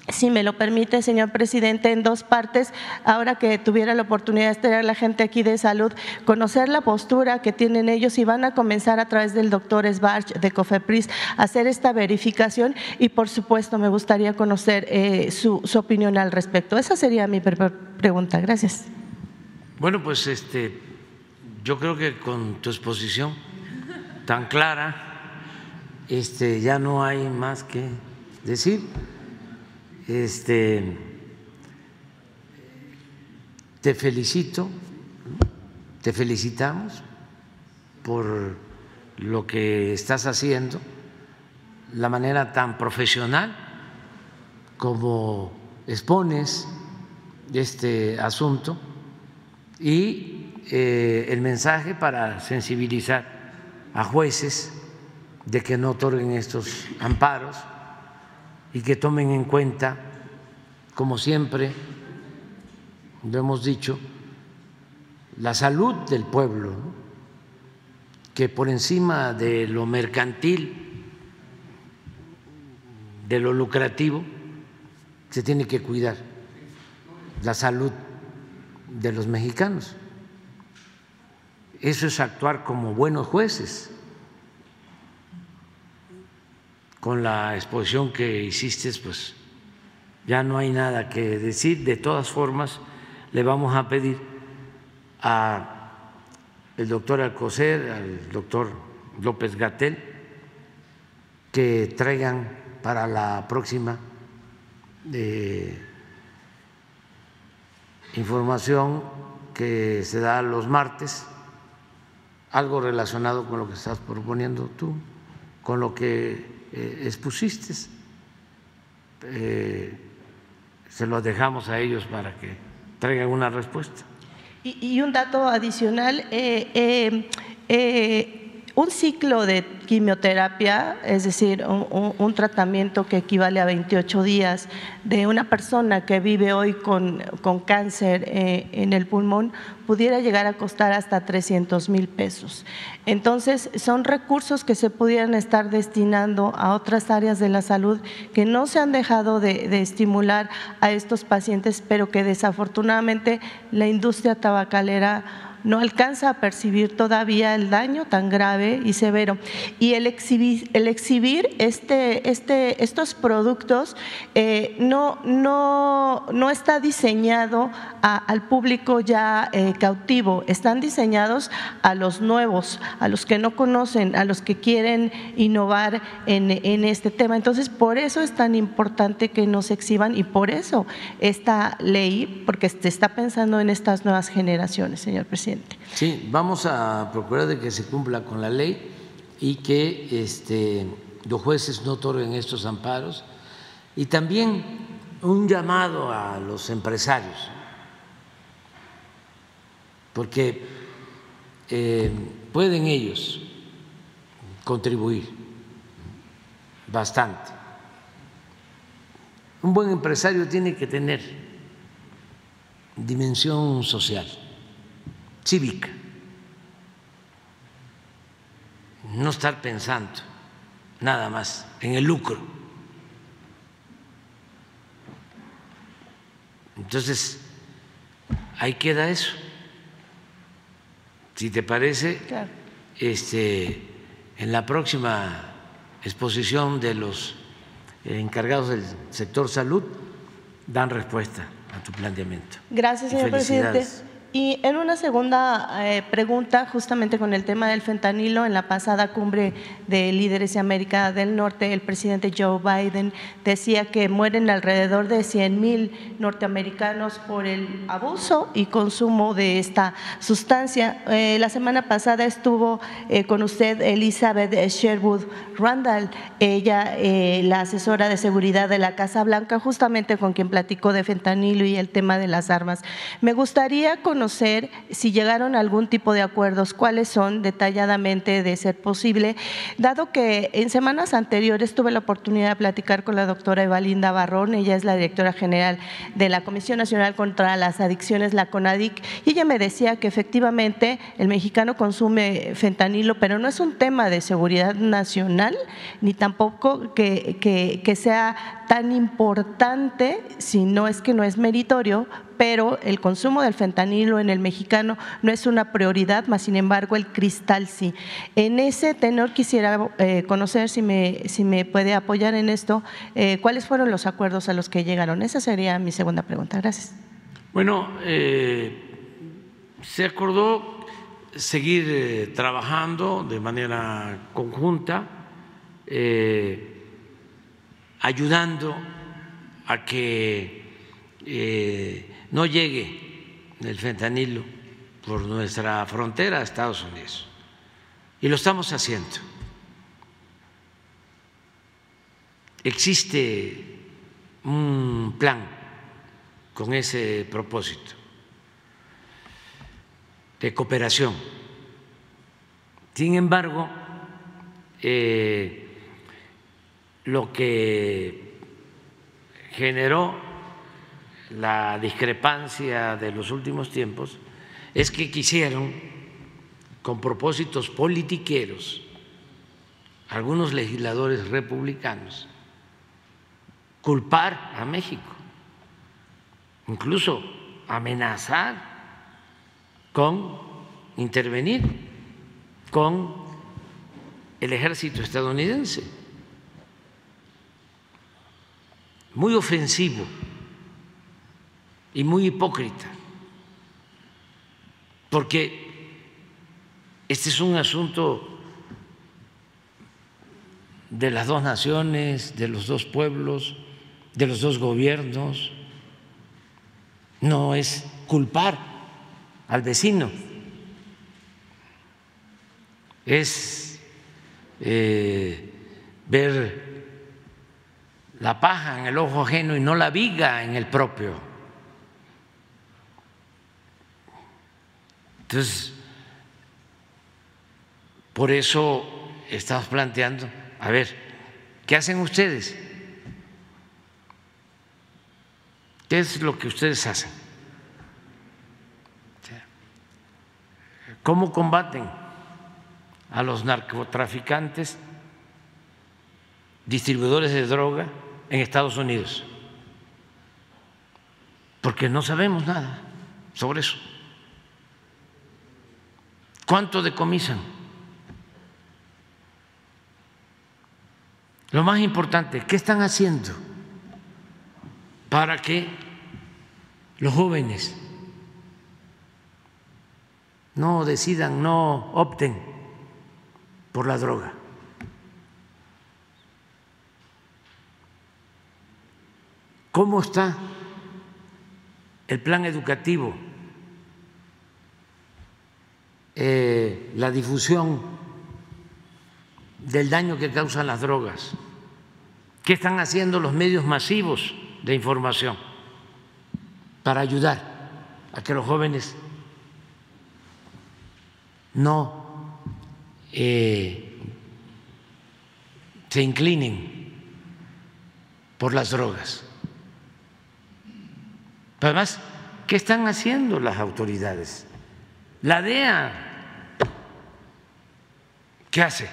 si me lo permite, señor presidente, en dos partes, ahora que tuviera la oportunidad de estar la gente aquí de salud, conocer la postura que tienen ellos y van a comenzar a través del doctor Sbarch de COFEPRIS a hacer esta verificación y, por supuesto, me gustaría conocer eh, su, opinión al respecto. Esa sería mi pregunta. Gracias. Bueno, pues este, yo creo que con tu exposición tan clara este, ya no hay más que decir. Este, te felicito, te felicitamos por lo que estás haciendo, la manera tan profesional como expones este asunto y eh, el mensaje para sensibilizar a jueces de que no otorguen estos amparos y que tomen en cuenta, como siempre lo hemos dicho, la salud del pueblo, que por encima de lo mercantil, de lo lucrativo, se tiene que cuidar la salud de los mexicanos. Eso es actuar como buenos jueces con la exposición que hiciste, pues ya no hay nada que decir. De todas formas, le vamos a pedir al doctor Alcocer, al doctor López Gatel, que traigan para la próxima eh, información que se da los martes algo relacionado con lo que estás proponiendo tú, con lo que eh, expusiste. Eh, se lo dejamos a ellos para que traigan una respuesta. Y, un dato adicional, eh, un ciclo de quimioterapia, es decir, un, tratamiento que equivale a 28 días de una persona que vive hoy con, cáncer eh, en el pulmón, pudiera llegar a costar hasta 300 mil pesos. Entonces, son recursos que se pudieran estar destinando a otras áreas de la salud que no se han dejado de estimular a estos pacientes, pero que desafortunadamente la industria tabacalera no alcanza a percibir todavía el daño tan grave y severo. Y el exhibir, este, este, estos productos eh, no, está diseñado al público ya eh, cautivo, están diseñados a los nuevos, a los que no conocen, a los que quieren innovar en, en este tema. Entonces, por eso es tan importante que nos exhiban y por eso esta ley, porque se está pensando en estas nuevas generaciones, señor presidente. Sí, vamos a procurar de que se cumpla con la ley y que este, los jueces no otorguen estos amparos. Y también un llamado a los empresarios, porque eh, pueden ellos contribuir bastante. Un buen empresario tiene que tener dimensión social cívica. No estar pensando nada más en el lucro. Entonces, ahí queda eso. Si te parece, este, en la próxima exposición de los encargados del sector salud dan respuesta a tu planteamiento. Gracias, señor presidente. Y en una segunda eh, pregunta, justamente con el tema del fentanilo, en la pasada cumbre de líderes de América del Norte, el presidente Joe Biden decía que mueren alrededor de 100 mil norteamericanos por el abuso y consumo de esta sustancia. Eh, la semana pasada estuvo eh, con usted Elizabeth Sherwood Randall, ella la asesora de seguridad de la Casa Blanca, justamente con quien platicó de fentanilo y el tema de las armas. Me gustaría conocer si llegaron a algún tipo de acuerdos, cuáles son detalladamente de ser posible, dado que en semanas anteriores tuve la oportunidad de platicar con la doctora Evalinda Barrón, ella es la directora general de la Comisión Nacional contra las Adicciones, la CONADIC, y ella me decía que efectivamente el mexicano consume fentanilo, pero no es un tema de seguridad nacional, ni tampoco que, que, que sea tan importante, si no es que no es meritorio, pero el consumo del fentanilo en el mexicano no es una prioridad, más sin embargo el cristal sí. En ese tenor quisiera eh, conocer si me, si me puede apoyar en esto, eh, cuáles fueron los acuerdos a los que llegaron. Esa sería mi segunda pregunta. Gracias. Bueno, eh, se acordó seguir trabajando de manera conjunta, ayudando a que no llegue el fentanilo por nuestra frontera a Estados Unidos. Y lo estamos haciendo. Existe un plan con ese propósito de cooperación. Sin embargo, eh, lo que generó la discrepancia de los últimos tiempos es que quisieron, con propósitos politiqueros, algunos legisladores republicanos, culpar a México, incluso amenazar con intervenir con el ejército estadounidense. Muy ofensivo y muy hipócrita, porque este es un asunto de las dos naciones, de los dos pueblos, de los dos gobiernos, no es culpar al vecino. es eh, ver la paja en el ojo ajeno y no la viga en el propio. Entonces, por eso estamos planteando, a ver, ¿qué hacen ustedes? ¿Qué es lo que ustedes hacen? ¿Cómo combaten a los narcotraficantes, distribuidores de droga en Estados Unidos? Porque no sabemos nada sobre eso. ¿Cuánto decomisan? Lo más importante, ¿qué están haciendo para que los jóvenes no decidan, no opten por la droga? ¿Cómo está el plan educativo? Eh, la difusión del daño que causan las drogas. ¿Qué están haciendo los medios masivos de información para ayudar a que los jóvenes no eh, se inclinen por las drogas? Además, ¿qué están haciendo las autoridades? La DEA ¿Qué hace?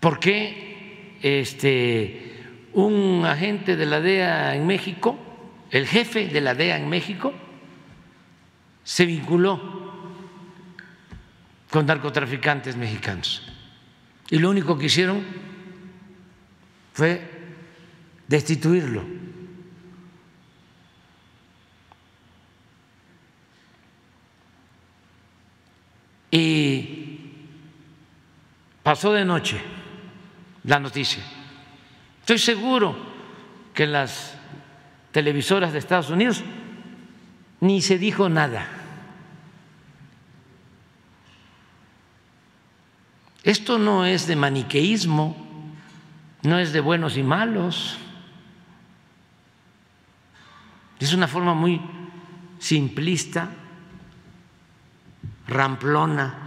¿Por qué este, un agente de la DEA en México, el jefe de la DEA en México, se vinculó con narcotraficantes mexicanos? Y lo único que hicieron fue destituirlo. Y pasó de noche la noticia. Estoy seguro que las televisoras de Estados Unidos ni se dijo nada. Esto no es de maniqueísmo, no es de buenos y malos. Es una forma muy simplista ramplona,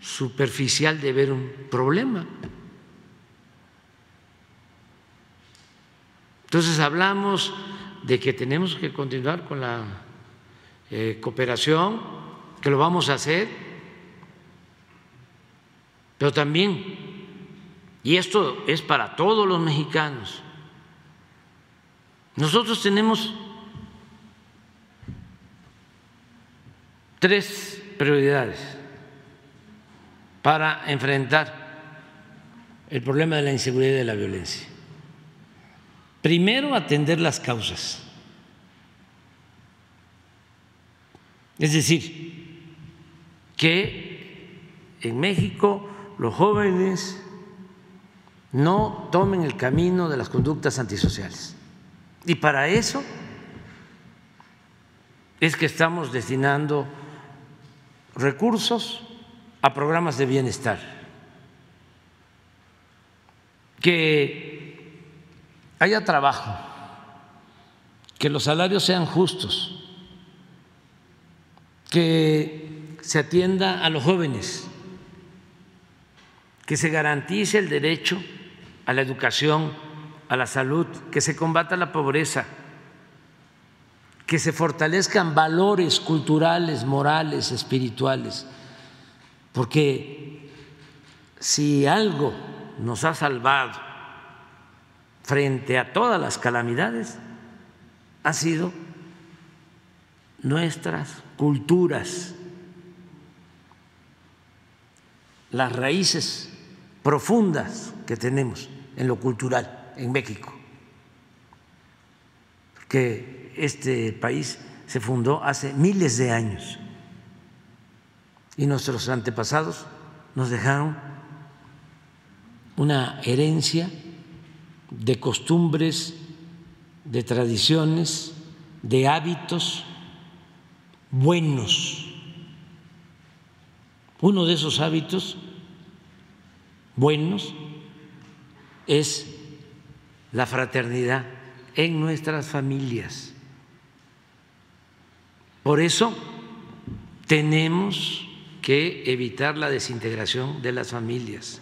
superficial de ver un problema. Entonces hablamos de que tenemos que continuar con la eh, cooperación, que lo vamos a hacer, pero también, y esto es para todos los mexicanos, nosotros tenemos tres prioridades para enfrentar el problema de la inseguridad y de la violencia. Primero, atender las causas. Es decir, que en México los jóvenes no tomen el camino de las conductas antisociales. Y para eso es que estamos destinando recursos a programas de bienestar, que haya trabajo, que los salarios sean justos, que se atienda a los jóvenes, que se garantice el derecho a la educación, a la salud, que se combata la pobreza que se fortalezcan valores culturales, morales, espirituales, porque si algo nos ha salvado frente a todas las calamidades, ha sido nuestras culturas, las raíces profundas que tenemos en lo cultural en México. Porque este país se fundó hace miles de años y nuestros antepasados nos dejaron una herencia de costumbres, de tradiciones, de hábitos buenos. Uno de esos hábitos buenos es la fraternidad en nuestras familias. Por eso tenemos que evitar la desintegración de las familias.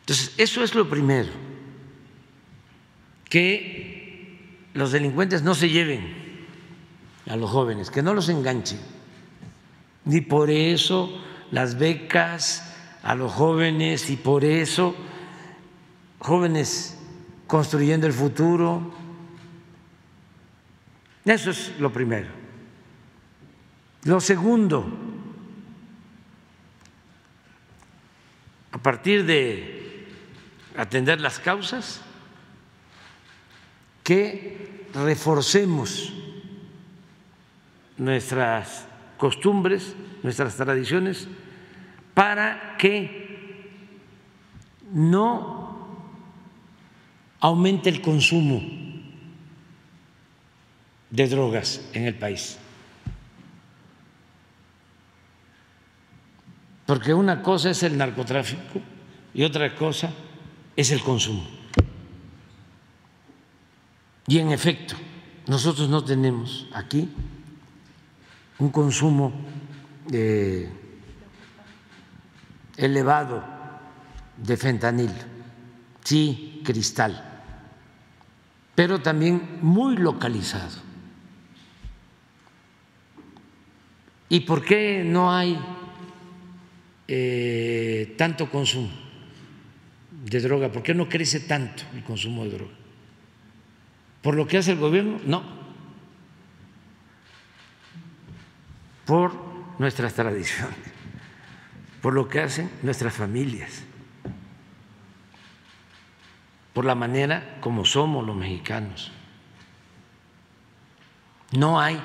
Entonces, eso es lo primero, que los delincuentes no se lleven a los jóvenes, que no los enganchen. Y por eso las becas a los jóvenes y por eso jóvenes construyendo el futuro. Eso es lo primero. Lo segundo, a partir de atender las causas, que reforcemos nuestras costumbres, nuestras tradiciones, para que no aumente el consumo de drogas en el país. Porque una cosa es el narcotráfico y otra cosa es el consumo. Y en efecto, nosotros no tenemos aquí un consumo eh, elevado de fentanil, sí, cristal, pero también muy localizado. ¿Y por qué no hay eh, tanto consumo de droga? ¿Por qué no crece tanto el consumo de droga? ¿Por lo que hace el gobierno? No por nuestras tradiciones, por lo que hacen nuestras familias, por la manera como somos los mexicanos. No hay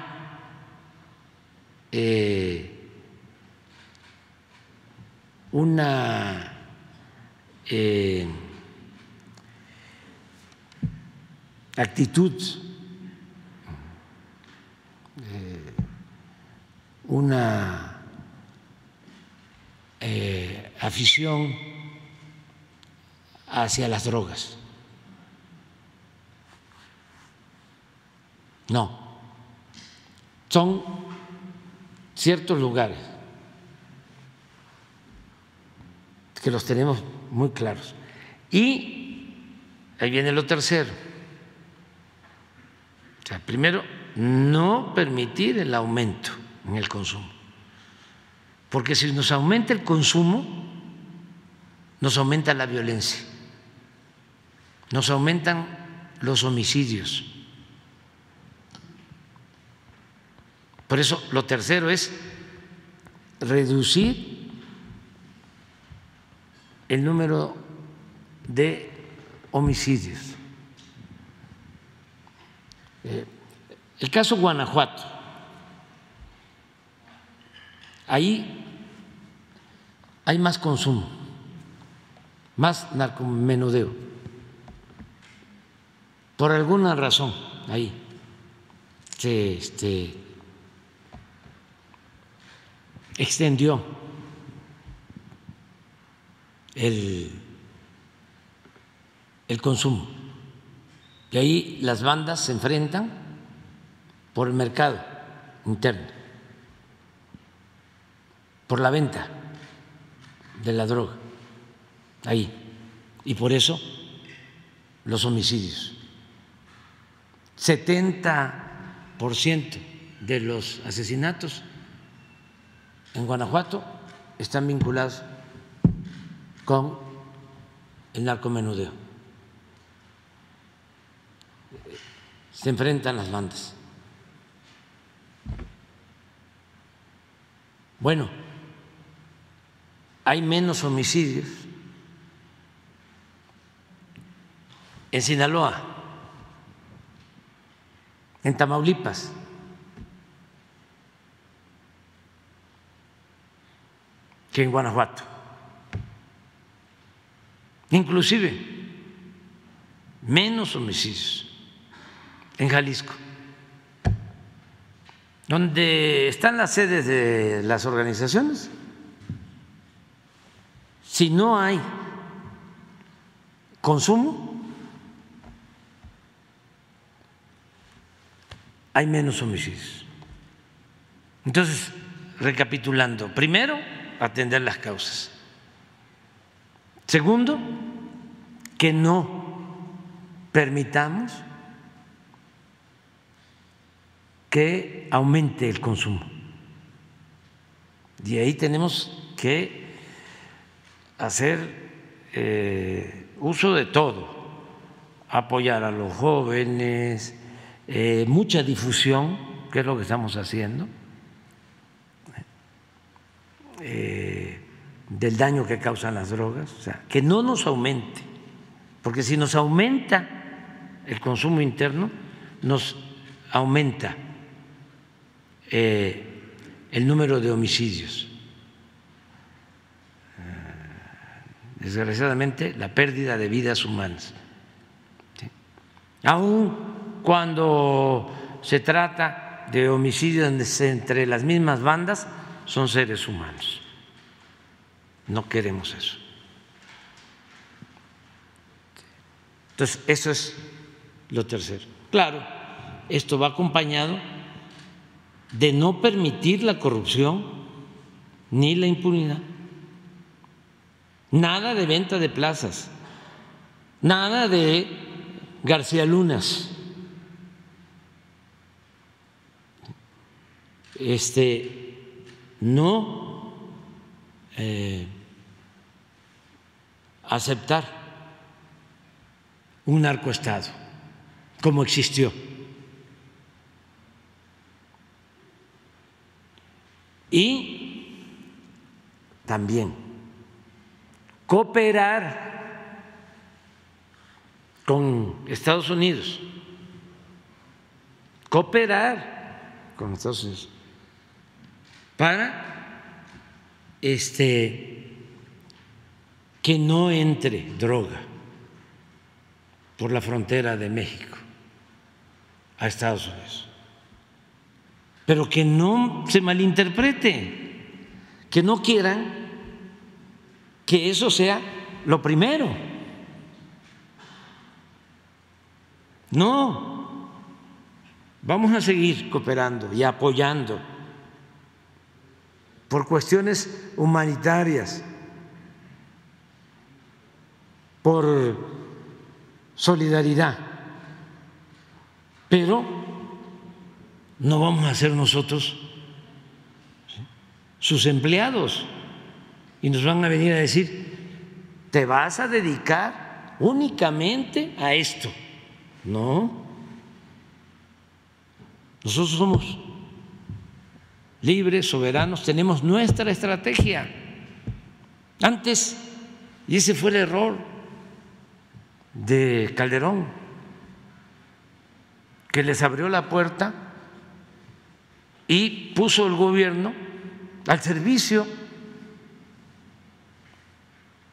eh, una eh, actitud una eh, afición hacia las drogas. No, son ciertos lugares que los tenemos muy claros. Y ahí viene lo tercero. O sea, primero, no permitir el aumento en el consumo. Porque si nos aumenta el consumo, nos aumenta la violencia, nos aumentan los homicidios. Por eso lo tercero es reducir el número de homicidios. Eh, el caso Guanajuato ahí hay más consumo, más narcomenudeo. Por alguna razón, ahí este, extendió el, el consumo. Y ahí las bandas se enfrentan por el mercado interno por la venta de la droga ahí. Y por eso los homicidios. 70% de los asesinatos en Guanajuato están vinculados con el narcomenudeo. Se enfrentan las bandas. Bueno, hay menos homicidios en Sinaloa, en Tamaulipas. En Guanajuato. Inclusive menos homicidios en Jalisco. donde están las sedes de las organizaciones, si no hay consumo, hay menos homicidios. Entonces, recapitulando, primero, atender las causas. Segundo, que no permitamos que aumente el consumo. Y ahí tenemos que hacer eh, uso de todo, apoyar a los jóvenes, eh, mucha difusión, que es lo que estamos haciendo, eh, del daño que causan las drogas, o sea, que no nos aumente, porque si nos aumenta el consumo interno, nos aumenta eh, el número de homicidios. Eh, desgraciadamente, la pérdida de vidas humanas. Aún cuando se trata de homicidios entre las mismas bandas, son seres humanos. No queremos eso. Entonces, eso es lo tercero. Claro, esto va acompañado de no permitir la corrupción ni la impunidad. Nada de venta de plazas, nada de García Lunas. Este no eh, aceptar un narcoestado como existió. Y también cooperar con Estados Unidos, cooperar con Estados Unidos para este que no entre droga por la frontera de México a Estados Unidos pero que no se malinterprete, que no quieran que eso sea lo primero. No, vamos a seguir cooperando y apoyando por cuestiones humanitarias, por solidaridad, pero no vamos a ser nosotros sus empleados. Y nos van a venir a decir, te vas a dedicar únicamente a esto. No, nosotros somos libres, soberanos, tenemos nuestra estrategia. Antes, y ese fue el error de Calderón, que les abrió la puerta y puso el gobierno al servicio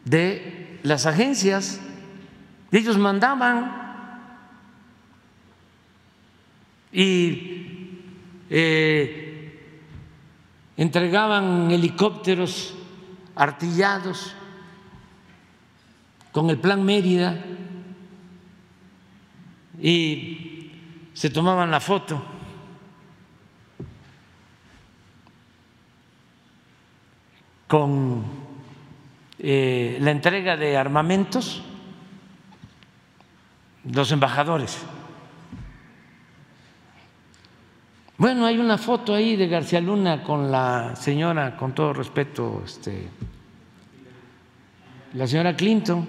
de las agencias. Ellos mandaban y eh, entregaban helicópteros artillados con el plan Mérida y se tomaban la foto con eh, la entrega de armamentos, los embajadores. Bueno, hay una foto ahí de García Luna con la señora, con todo respeto, este, la señora Clinton,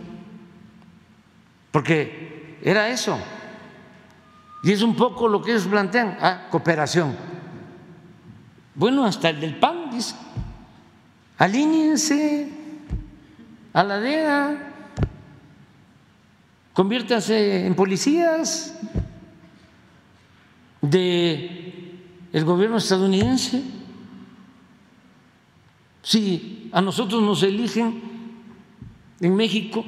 porque era eso. Y es un poco lo que ellos plantean, ah, cooperación. Bueno, hasta el del PAN dice. Alíñense a la DEA, conviértanse en policías. De el gobierno estadounidense. Si a nosotros nos eligen en México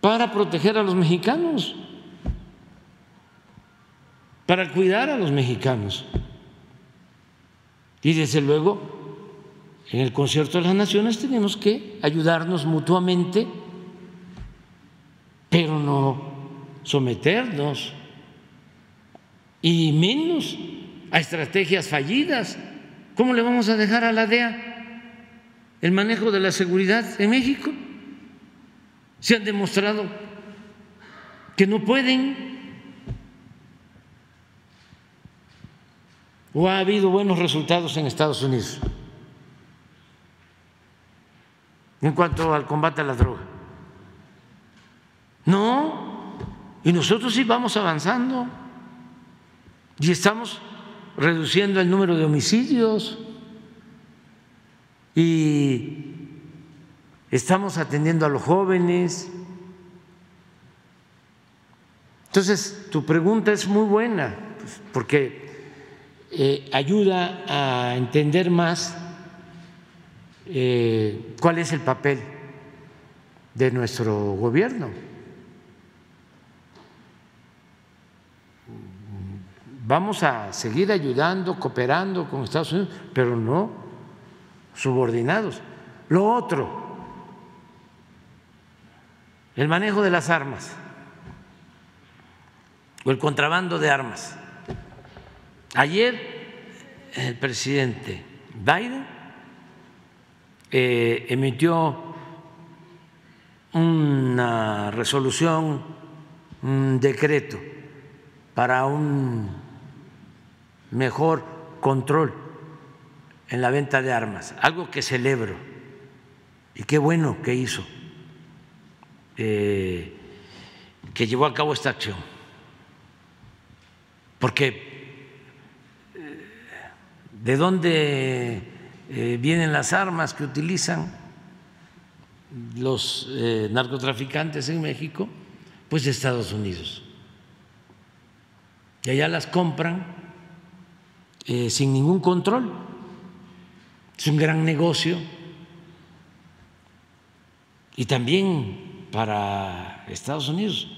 para proteger a los mexicanos, para cuidar a los mexicanos. Y desde luego, en el concierto de las naciones tenemos que ayudarnos mutuamente, pero no someternos, y menos a estrategias fallidas. ¿Cómo le vamos a dejar a la DEA el manejo de la seguridad en México? Se han demostrado que no pueden. ¿O ha habido buenos resultados en Estados Unidos en cuanto al combate a la droga? No, y nosotros sí vamos avanzando y estamos reduciendo el número de homicidios y estamos atendiendo a los jóvenes. Entonces, tu pregunta es muy buena, pues, porque eh, ayuda a entender más eh, cuál es el papel de nuestro gobierno. Vamos a seguir ayudando, cooperando con Estados Unidos, pero no subordinados. Lo otro, el manejo de las armas o el contrabando de armas. Ayer el presidente Biden eh, emitió una resolución, un decreto para un mejor control en la venta de armas, algo que celebro y qué bueno que hizo, eh, que llevó a cabo esta acción, porque ¿De dónde eh, vienen las armas que utilizan los eh, narcotraficantes en México? Pues de Estados Unidos. Y allá las compran eh, sin ningún control. Es un gran negocio. Y también para Estados Unidos.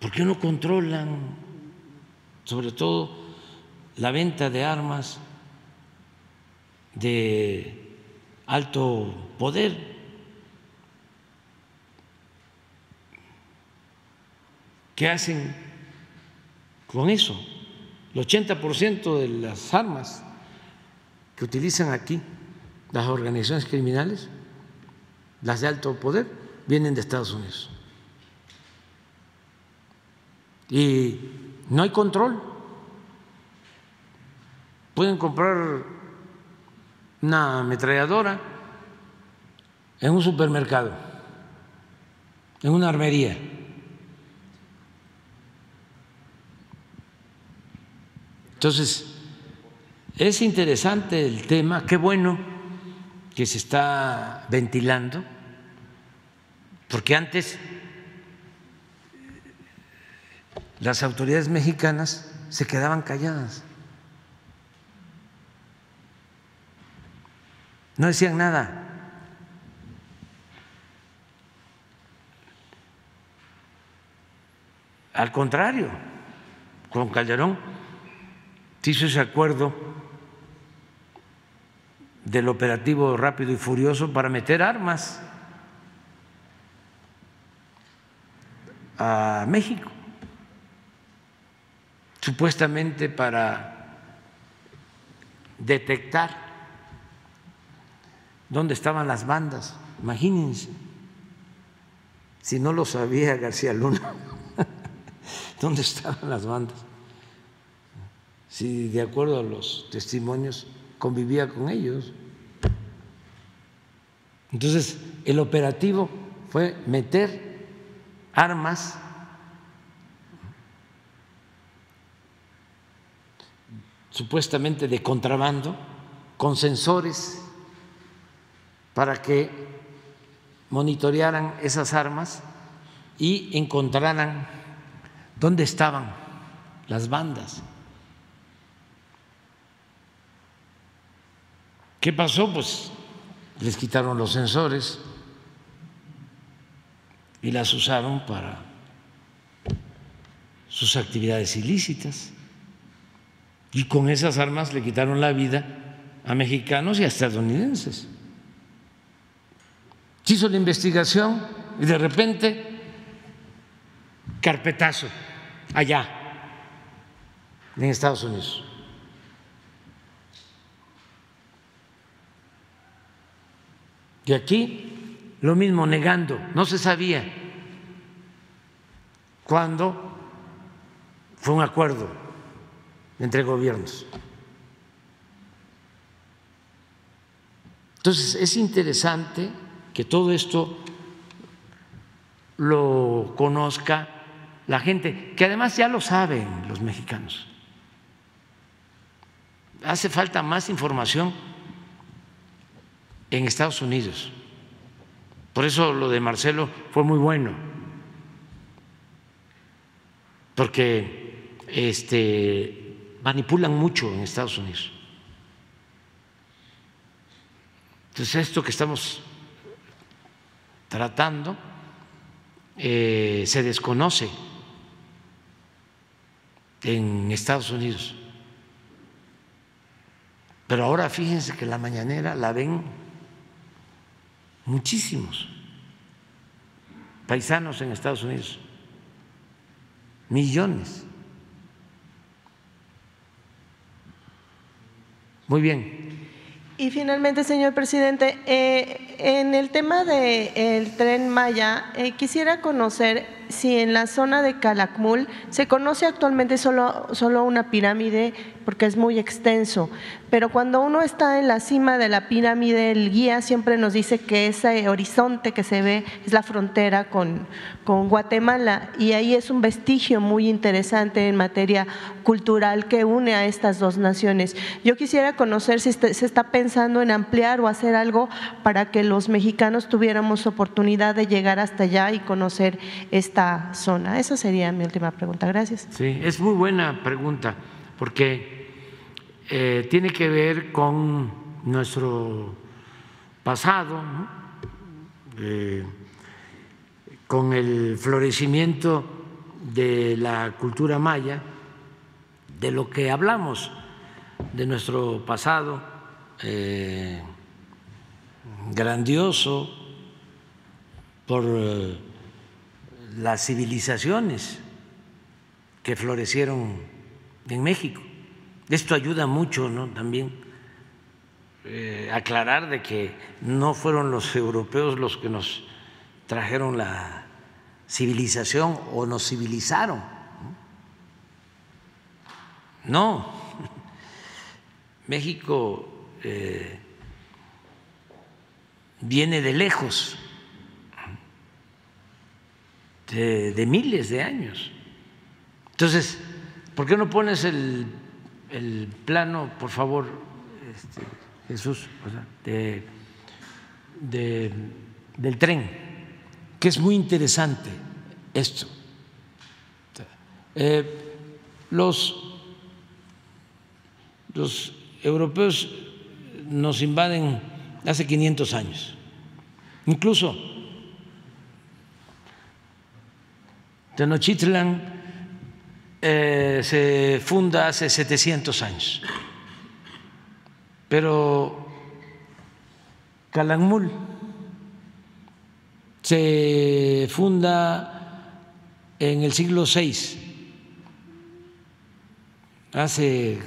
¿Por qué no controlan, sobre todo, la venta de armas de alto poder. ¿Qué hacen con eso? El 80% de las armas que utilizan aquí las organizaciones criminales, las de alto poder, vienen de Estados Unidos. Y no hay control pueden comprar una ametralladora en un supermercado, en una armería. Entonces, es interesante el tema, qué bueno que se está ventilando, porque antes las autoridades mexicanas se quedaban calladas. No decían nada. Al contrario, con Calderón se hizo ese acuerdo del operativo rápido y furioso para meter armas a México, supuestamente para detectar dónde estaban las bandas. Imagínense, si no lo sabía García Luna, <laughs> dónde estaban las bandas. Si de acuerdo a los testimonios convivía con ellos. Entonces, el operativo fue meter armas supuestamente de contrabando con sensores para que monitorearan esas armas y encontraran dónde estaban las bandas. ¿Qué pasó? Pues les quitaron los sensores y las usaron para sus actividades ilícitas. Y con esas armas le quitaron la vida a mexicanos y a estadounidenses. Se hizo la investigación y de repente, carpetazo allá, en Estados Unidos. Y aquí lo mismo, negando, no se sabía cuándo fue un acuerdo entre gobiernos. Entonces, es interesante que todo esto lo conozca la gente, que además ya lo saben los mexicanos. Hace falta más información en Estados Unidos. Por eso lo de Marcelo fue muy bueno, porque este, manipulan mucho en Estados Unidos. Entonces esto que estamos tratando eh, se desconoce en Estados Unidos. Pero ahora fíjense que la mañanera la ven muchísimos paisanos en Estados Unidos, millones. Muy bien. Y finalmente, señor presidente, eh, en el tema del tren Maya, eh, quisiera conocer si en la zona de Calakmul se conoce actualmente solo, solo una pirámide porque es muy extenso, pero cuando uno está en la cima de la pirámide, el guía siempre nos dice que ese horizonte que se ve es la frontera con, con Guatemala y ahí es un vestigio muy interesante en materia cultural que une a estas dos naciones. Yo quisiera conocer si se está pensando en ampliar o hacer algo para que los mexicanos tuviéramos oportunidad de llegar hasta allá y conocer esta zona. Esa sería mi última pregunta. Gracias. Sí, es muy buena pregunta porque eh, tiene que ver con nuestro pasado, eh, con el florecimiento de la cultura maya, de lo que hablamos, de nuestro pasado. Eh, grandioso por las civilizaciones que florecieron en México. Esto ayuda mucho ¿no? también eh, aclarar de que no fueron los europeos los que nos trajeron la civilización o nos civilizaron. No, México eh, viene de lejos, de, miles de años. Entonces, ¿por qué no pones el, plano, por favor, este, Jesús, del tren? Que es muy interesante esto. Eh, los, los europeos nos invaden hace 500 años. Incluso Tenochtitlan eh, se funda hace 700 años, pero Calakmul se funda en el siglo VI, hace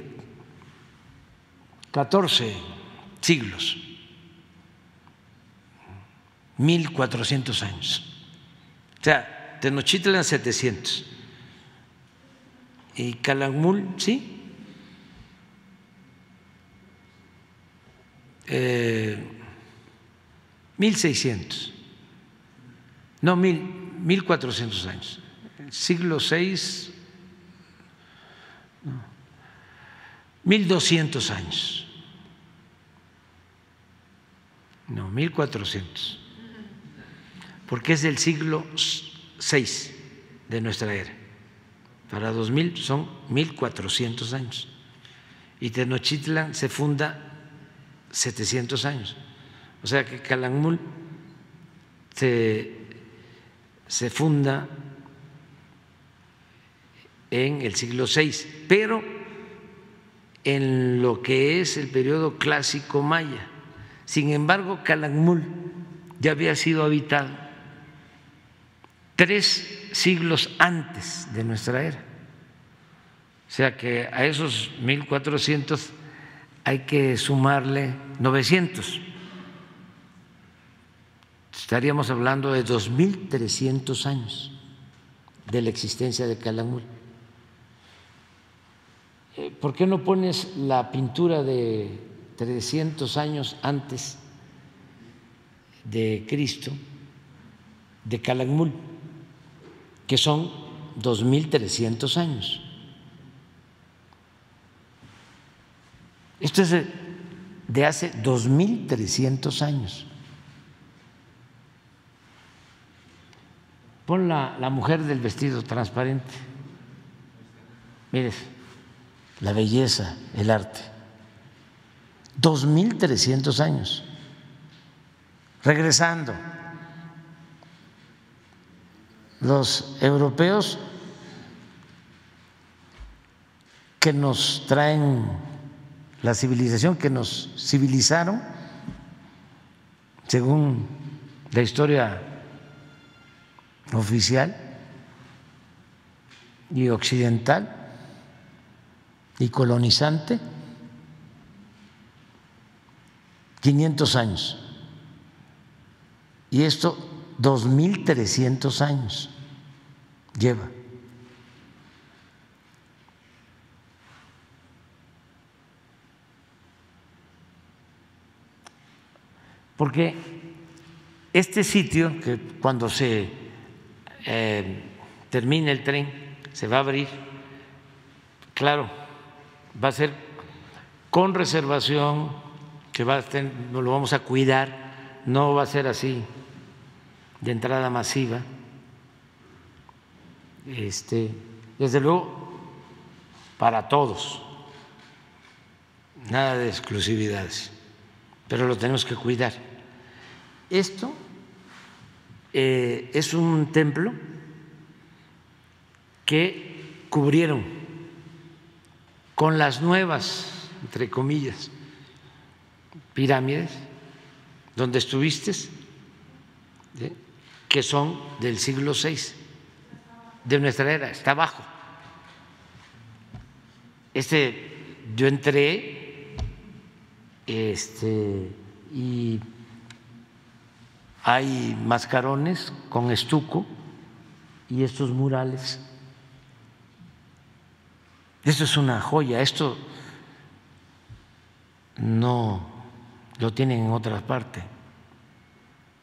14 siglos. 1400 años. O sea, Tenochtitlan 700. Y Calakmul, ¿sí? Eh, 1600. No, mil, 1400 años. Siglo VI, no, 1200 años. No, 1400 porque es del siglo VI de nuestra era. Para 2000 son 1400 años. Y Tenochtitlan se funda 700 años. O sea que Calakmul se, se funda en el siglo VI, pero en lo que es el periodo clásico maya. Sin embargo, Calakmul ya había sido habitado tres siglos antes de nuestra era. O sea que a esos 1400 hay que sumarle 900. Estaríamos hablando de 2.300 años de la existencia de Calakmul. Eh, ¿Por qué no pones la pintura de 300 años antes de Cristo, de Calakmul, que son 2.300 años? Esto es de hace 2.300 años. Pon la, la mujer del vestido transparente. Mires la belleza, el arte. Dos mil trescientos años. Regresando, los europeos que nos traen la civilización, que nos civilizaron, según la historia oficial y occidental, y colonizante 500 años. Y esto 2.300 años lleva. Porque este sitio, que cuando se eh, termine el tren, se va a abrir, claro, va a ser con reservación, que va a lo vamos a cuidar, no va a ser así de entrada masiva. Este, desde luego, para todos, nada de exclusividades, pero lo tenemos que cuidar. Esto eh, es un templo que cubrieron con las nuevas, entre comillas, pirámides donde estuviste, que son del siglo VI, de nuestra era, está abajo. Este, yo entré este, y hay mascarones con estuco y estos murales esto es una joya, esto no lo tienen en otras partes.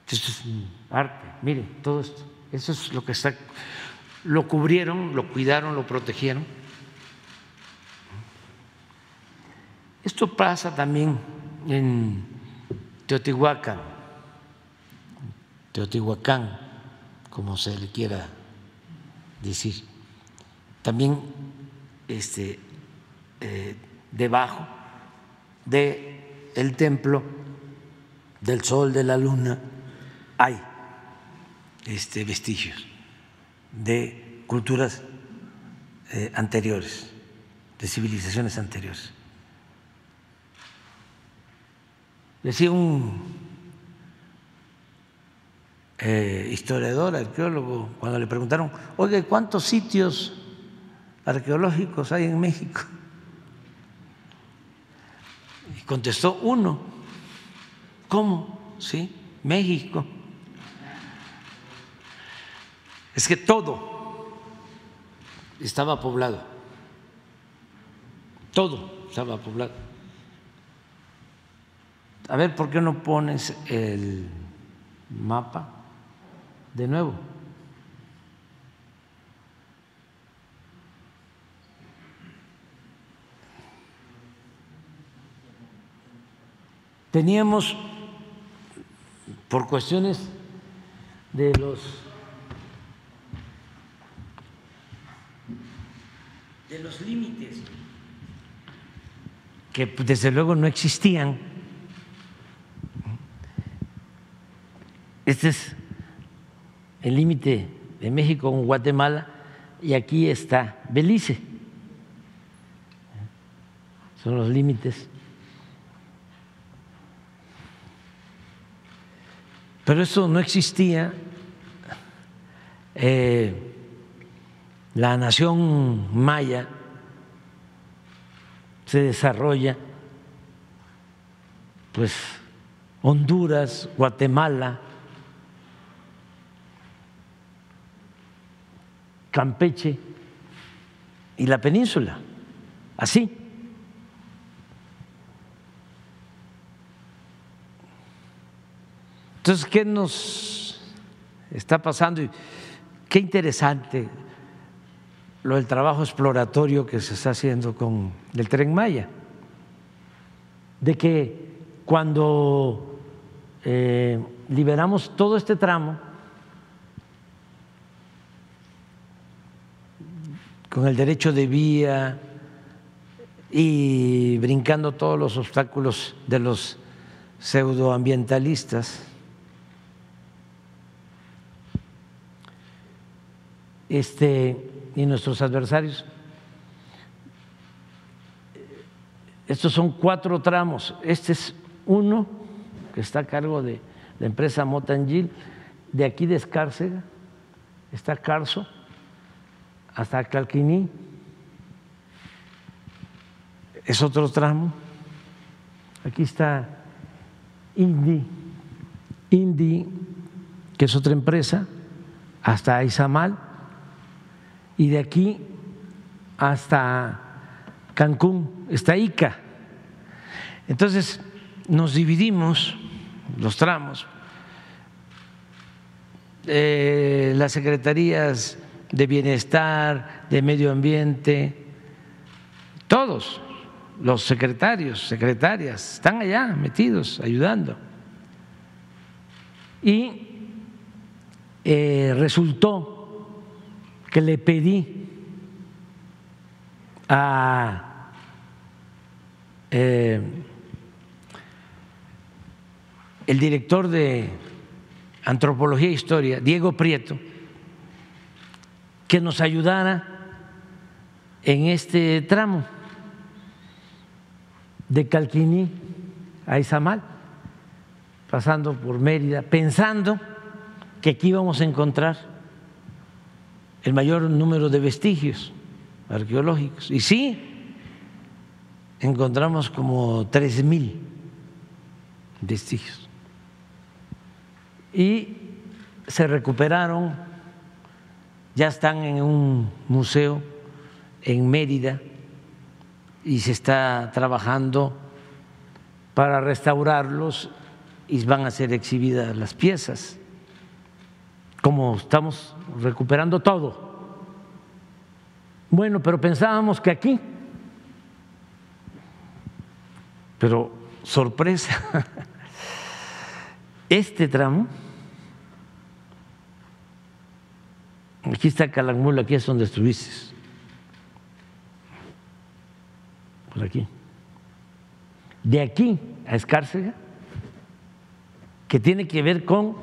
Esto es arte, miren, todo esto. Eso es lo que está. Lo cubrieron, lo cuidaron, lo protegieron. Esto pasa también en Teotihuacán, Teotihuacán, como se le quiera decir. También este, eh, debajo del el templo del sol, de la luna, hay este, vestigios de culturas eh, anteriores, de civilizaciones anteriores. Decía un eh, historiador, arqueólogo, cuando le preguntaron, oye, ¿cuántos sitios arqueológicos hay en México? Y contestó uno. ¿Cómo? Sí, México. Es que todo estaba poblado. Todo estaba poblado. A ver, ¿por qué no pones el mapa de nuevo? Teníamos, por cuestiones de los de los límites que desde luego no existían. Este es el límite de México con Guatemala y aquí está Belice. son los límites. Pero eso no existía. Eh, la nación maya se desarrolla, pues Honduras, Guatemala, Campeche y la península, así. Entonces, ¿qué nos está pasando? Qué interesante lo del trabajo exploratorio que se está haciendo con el tren Maya, de que cuando eh, liberamos todo este tramo, con el derecho de vía y brincando todos los obstáculos de los pseudoambientalistas, este, y nuestros adversarios. Estos son cuatro tramos. Este es uno que está a cargo de la empresa Motangil, de aquí de Escárcega, está Carso, hasta Calquiní. Es otro tramo. Aquí está Indi, Indi, que es otra empresa, hasta Izamal y de aquí hasta Cancún está ICA. Entonces nos dividimos los tramos, eh, las secretarías de bienestar, de medio ambiente, todos los secretarios, secretarias, están allá metidos, ayudando. Y eh, resultó que le pedí a eh, el director de Antropología e Historia, Diego Prieto, que nos ayudara en este tramo de Calquiní a Izamal, pasando por Mérida, pensando que aquí íbamos a encontrar el mayor número de vestigios arqueológicos. Y sí, encontramos como tres mil vestigios. Y se recuperaron, ya están en un museo en Mérida y se está trabajando para restaurarlos y van a ser exhibidas las piezas como estamos recuperando todo. Bueno, pero pensábamos que aquí, pero sorpresa, <laughs> este tramo, aquí está Calakmul, aquí es donde estuviste, por aquí, de aquí a Escárcega, que tiene que ver con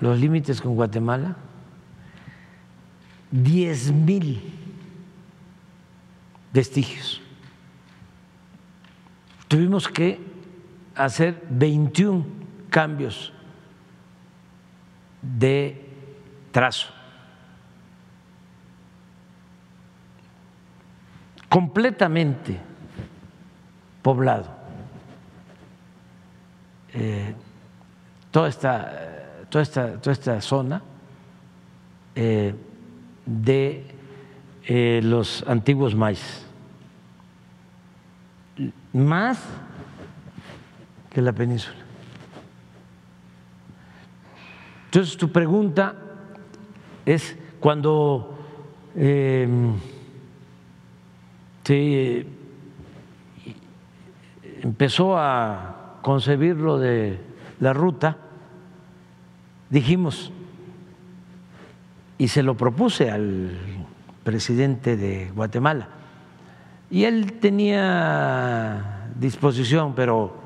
los límites con Guatemala, diez mil vestigios. Tuvimos que hacer 21 cambios de trazo. completamente poblado. Eh, toda esta toda esta, toda esta zona eh, de eh, los antiguos maíz, más que la península. Entonces tu pregunta es cuando eh, se empezó a concebir lo de la ruta, dijimos, y se lo propuse al presidente de Guatemala, y él tenía disposición, pero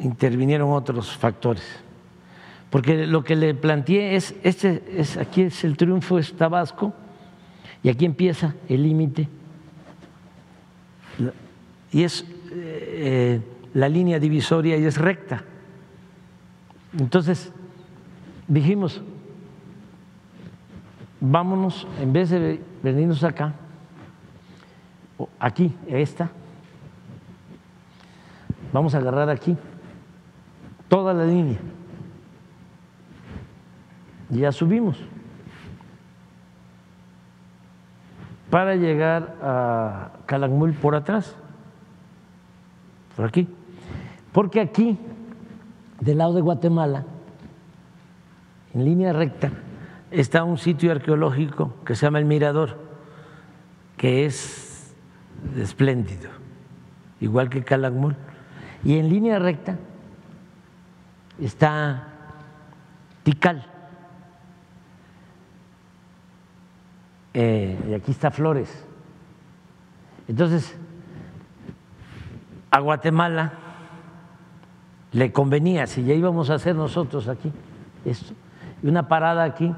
intervinieron otros factores. Porque lo que le planteé es, este es, aquí es el triunfo, es Tabasco, y aquí empieza el límite, y es eh, la línea divisoria y es recta. Entonces, dijimos, vámonos, en vez de venirnos acá, aquí, esta, vamos a agarrar aquí toda la línea. Y ya subimos. Para llegar a Calakmul por atrás, por aquí. Porque aquí, del lado de Guatemala, en línea recta, está un sitio arqueológico que se llama El Mirador, que es espléndido, igual que Calakmul. Y en línea recta está Tikal. Eh, y aquí está Flores. Entonces, a Guatemala le convenía, si ya íbamos a hacer nosotros aquí esto, una parada aquí,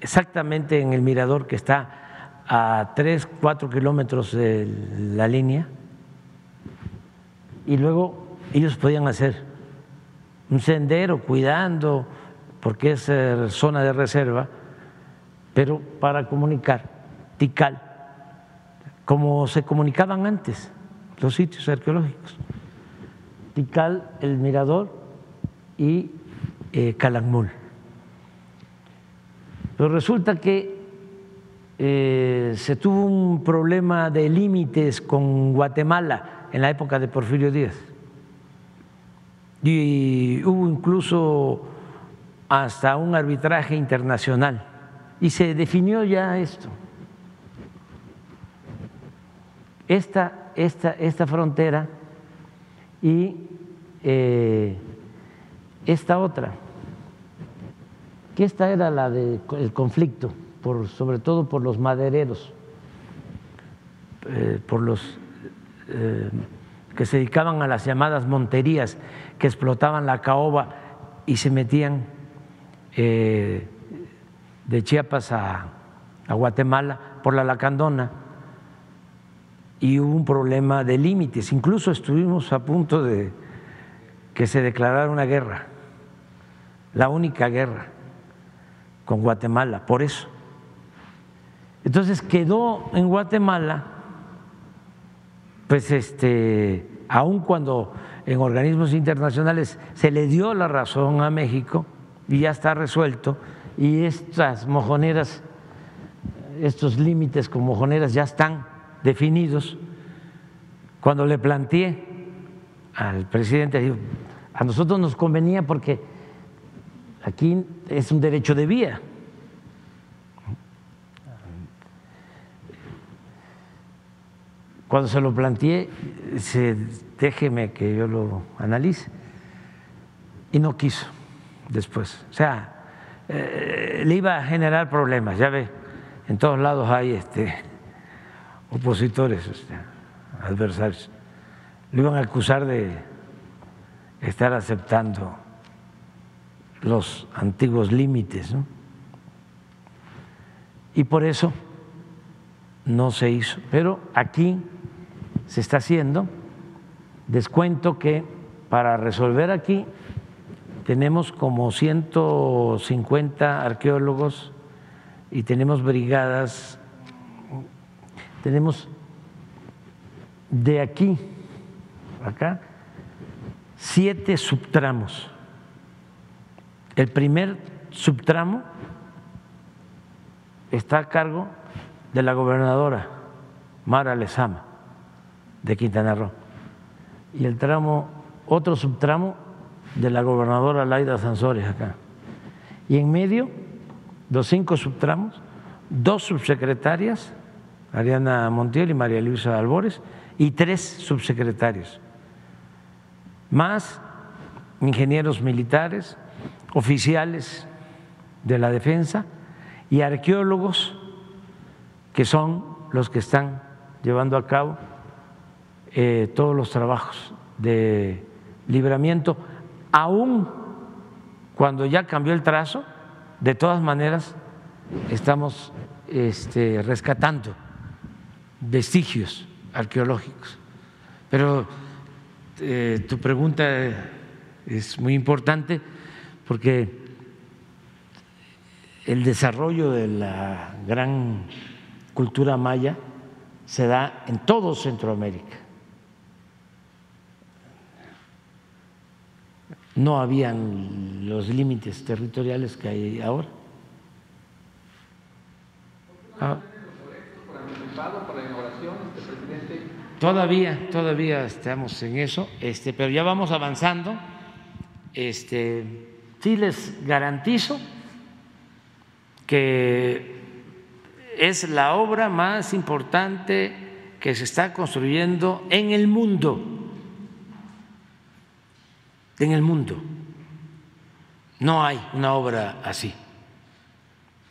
exactamente en el mirador que está a tres, cuatro kilómetros de la línea, y luego ellos podían hacer un sendero cuidando, porque es eh, zona de reserva, pero para comunicar, Tikal, como se comunicaban antes los sitios arqueológicos. Tikal, el Mirador y eh, Calakmul. Pero resulta que eh, se tuvo un problema de límites con Guatemala en la época de Porfirio Díaz. Y hubo incluso hasta un arbitraje internacional. Y se definió ya esto. Esta, esta, esta frontera y eh, esta otra, que esta era la del conflicto, por, sobre todo por los madereros, eh, por los eh, que se dedicaban a las llamadas monterías, que explotaban la caoba y se metían de Chiapas a, a Guatemala por la Lacandona y hubo un problema de límites. Incluso estuvimos a punto de que se declarara una guerra, la única guerra con Guatemala, por eso. Entonces quedó en Guatemala, pues este, aun cuando en organismos internacionales se le dio la razón a México y ya está resuelto, y estas mojoneras, estos límites con mojoneras ya están definidos, cuando le planteé al presidente, a nosotros nos convenía porque aquí es un derecho de vía. Cuando se lo planteé, se, déjeme que yo lo analice, y no quiso después. O sea, eh, le iba a generar problemas, ya ve, en todos lados hay este opositores, este, adversarios, lo iban a acusar de estar aceptando los antiguos límites. Y por eso no se hizo. Pero aquí se está haciendo. Descuento que para resolver aquí tenemos como 150 arqueólogos y tenemos brigadas tenemos de aquí, acá, siete subtramos. El primer subtramo está a cargo de la gobernadora Mara Lezama de Quintana Roo y el tramo, otro subtramo de la gobernadora Laida Sansores acá. Y en medio, los cinco subtramos, dos subsecretarias Ariana Montiel y María Luisa Albores, y tres subsecretarios, más ingenieros militares, oficiales de la defensa y arqueólogos que son los que están llevando a cabo eh, todos los trabajos de libramiento, aún cuando ya cambió el trazo, de todas maneras estamos este, rescatando vestigios arqueológicos. Pero eh, tu pregunta es muy importante porque el desarrollo de la gran cultura maya se da en todo Centroamérica. No habían los límites territoriales que hay ahora. Ah. Todavía, todavía estamos en eso, este, pero ya vamos avanzando. Este, sí les garantizo que es la obra más importante que se está construyendo en el mundo, en el mundo. No hay una obra así,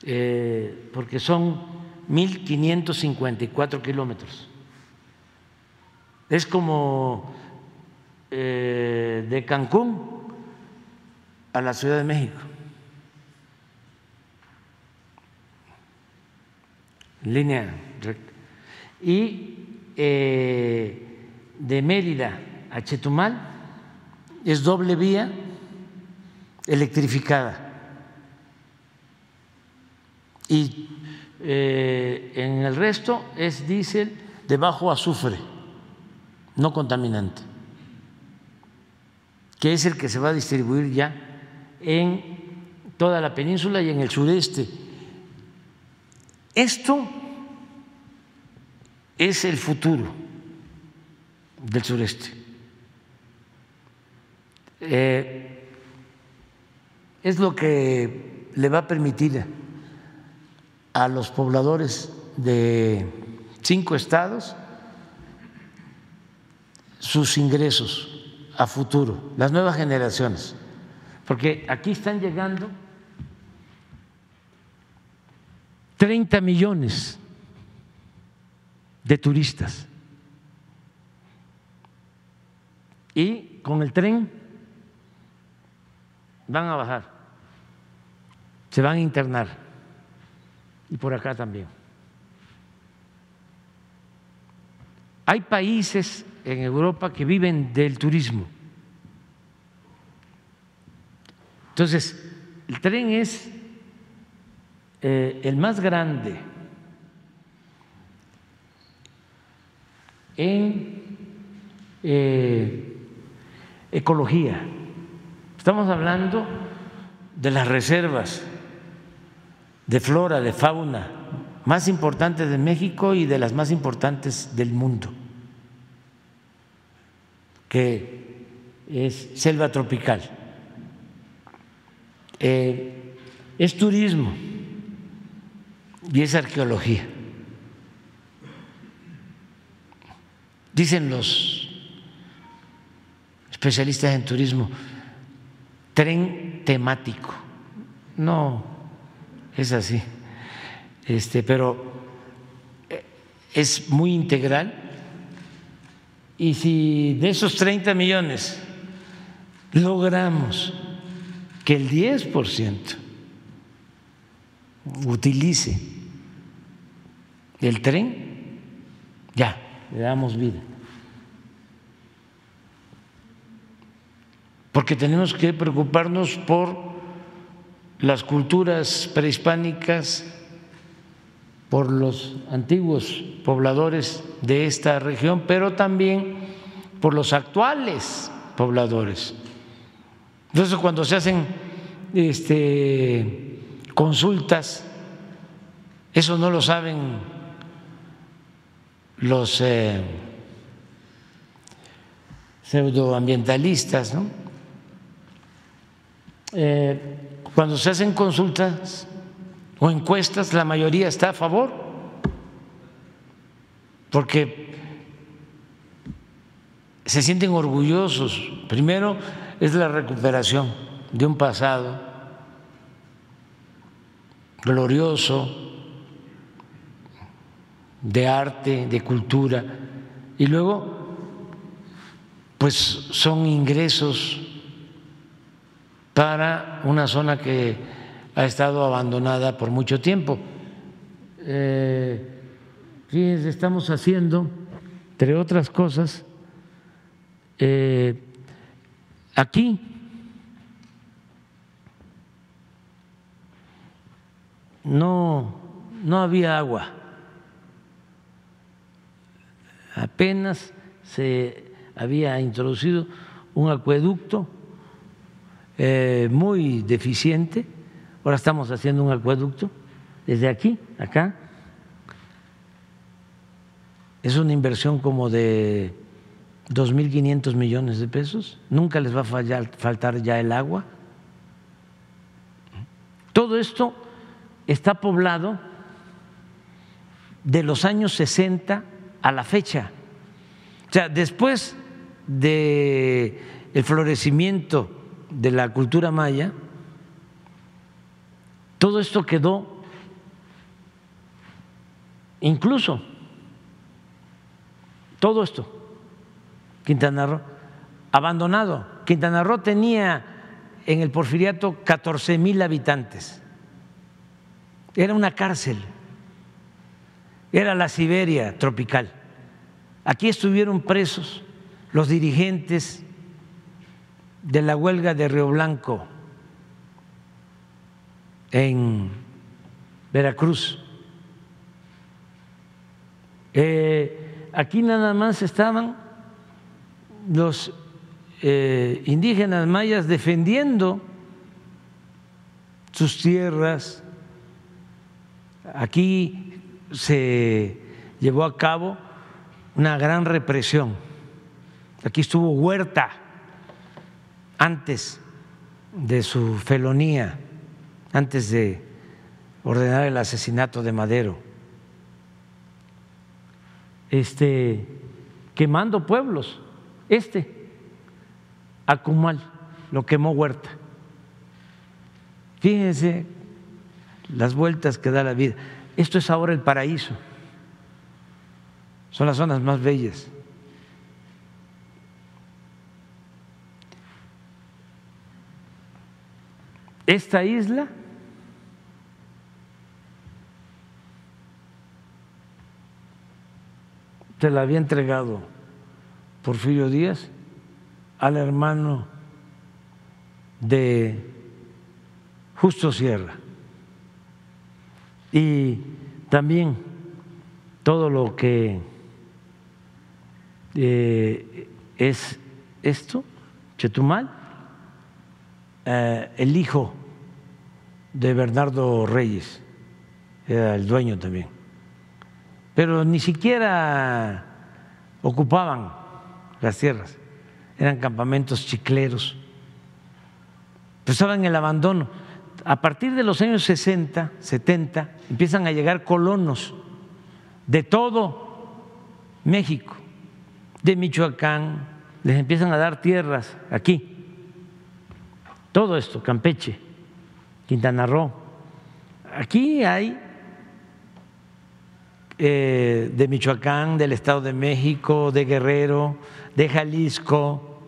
eh, porque son 1.554 kilómetros. Es como eh, de Cancún a la Ciudad de México. línea recta. Y eh, de Mérida a Chetumal es doble vía electrificada. Y eh, en el resto es diésel de bajo azufre, no contaminante, que es el que se va a distribuir ya en toda la península y en el sureste esto es el futuro del sureste. Eh, es lo que le va a permitir a los pobladores de cinco estados sus ingresos a futuro, las nuevas generaciones, porque aquí están llegando 30 millones de turistas. Y con el tren van a bajar, se van a internar. Y por acá también. Hay países en Europa que viven del turismo. Entonces, el tren es eh, el más grande en eh, ecología. Estamos hablando de las reservas de flora, de fauna más importantes de México y de las más importantes del mundo, que es selva tropical. Eh, es turismo y es arqueología. Dicen los especialistas en turismo, tren temático. No, es así. Este, pero eh, es muy integral. Y si de esos 30 millones logramos que el 10% utilice el tren, ya, le damos vida. Porque tenemos que preocuparnos por las culturas prehispánicas, por los antiguos pobladores de esta región, pero también por los actuales pobladores. Entonces, cuando se hacen este, consultas, eso no lo saben los eh, pseudoambientalistas, ¿no? Eh, cuando se hacen consultas o encuestas, la mayoría está a favor, porque se sienten orgullosos. Primero es la recuperación de un pasado glorioso, de arte, de cultura, y luego, pues son ingresos para una zona que ha estado abandonada por mucho tiempo. Eh, estamos haciendo, entre otras cosas, eh, aquí. No, no había agua, apenas se había introducido un acueducto eh, muy deficiente, ahora estamos haciendo un acueducto desde aquí, acá, es una inversión como de 2.500 millones de pesos, nunca les va a faltar ya el agua. Todo esto está poblado de los años 60 a la fecha. O sea, después de el florecimiento de la cultura maya, todo esto quedó incluso todo esto, Quintana Roo, abandonado. Quintana Roo tenía en el porfiriato 14 mil habitantes. Era una cárcel, era la Siberia tropical. Aquí estuvieron presos los dirigentes de la huelga de Río Blanco en Veracruz. Eh, aquí nada más estaban los eh, indígenas mayas defendiendo sus tierras. Aquí se llevó a cabo una gran represión. Aquí estuvo Huerta antes de su felonía, antes de ordenar el asesinato de Madero este, quemando pueblos. Este, Acumal, lo quemó Huerta. Fíjense las vueltas que da la vida. Esto es ahora el paraíso. Son las zonas más bellas. Esta isla se la había entregado Porfirio Díaz al hermano de Justo Sierra. Y también todo lo que eh, es esto, Chetumal, eh, el hijo de Bernardo Reyes, era el dueño también pero ni siquiera ocupaban las tierras, eran campamentos chicleros, pues estaban en el abandono. A partir de los años 60, 70, empiezan a llegar colonos de todo México, de Michoacán, les empiezan a dar tierras aquí. Todo esto, Campeche, Quintana Roo. Aquí hay eh, de Michoacán, del Estado de México, de Guerrero, de Jalisco,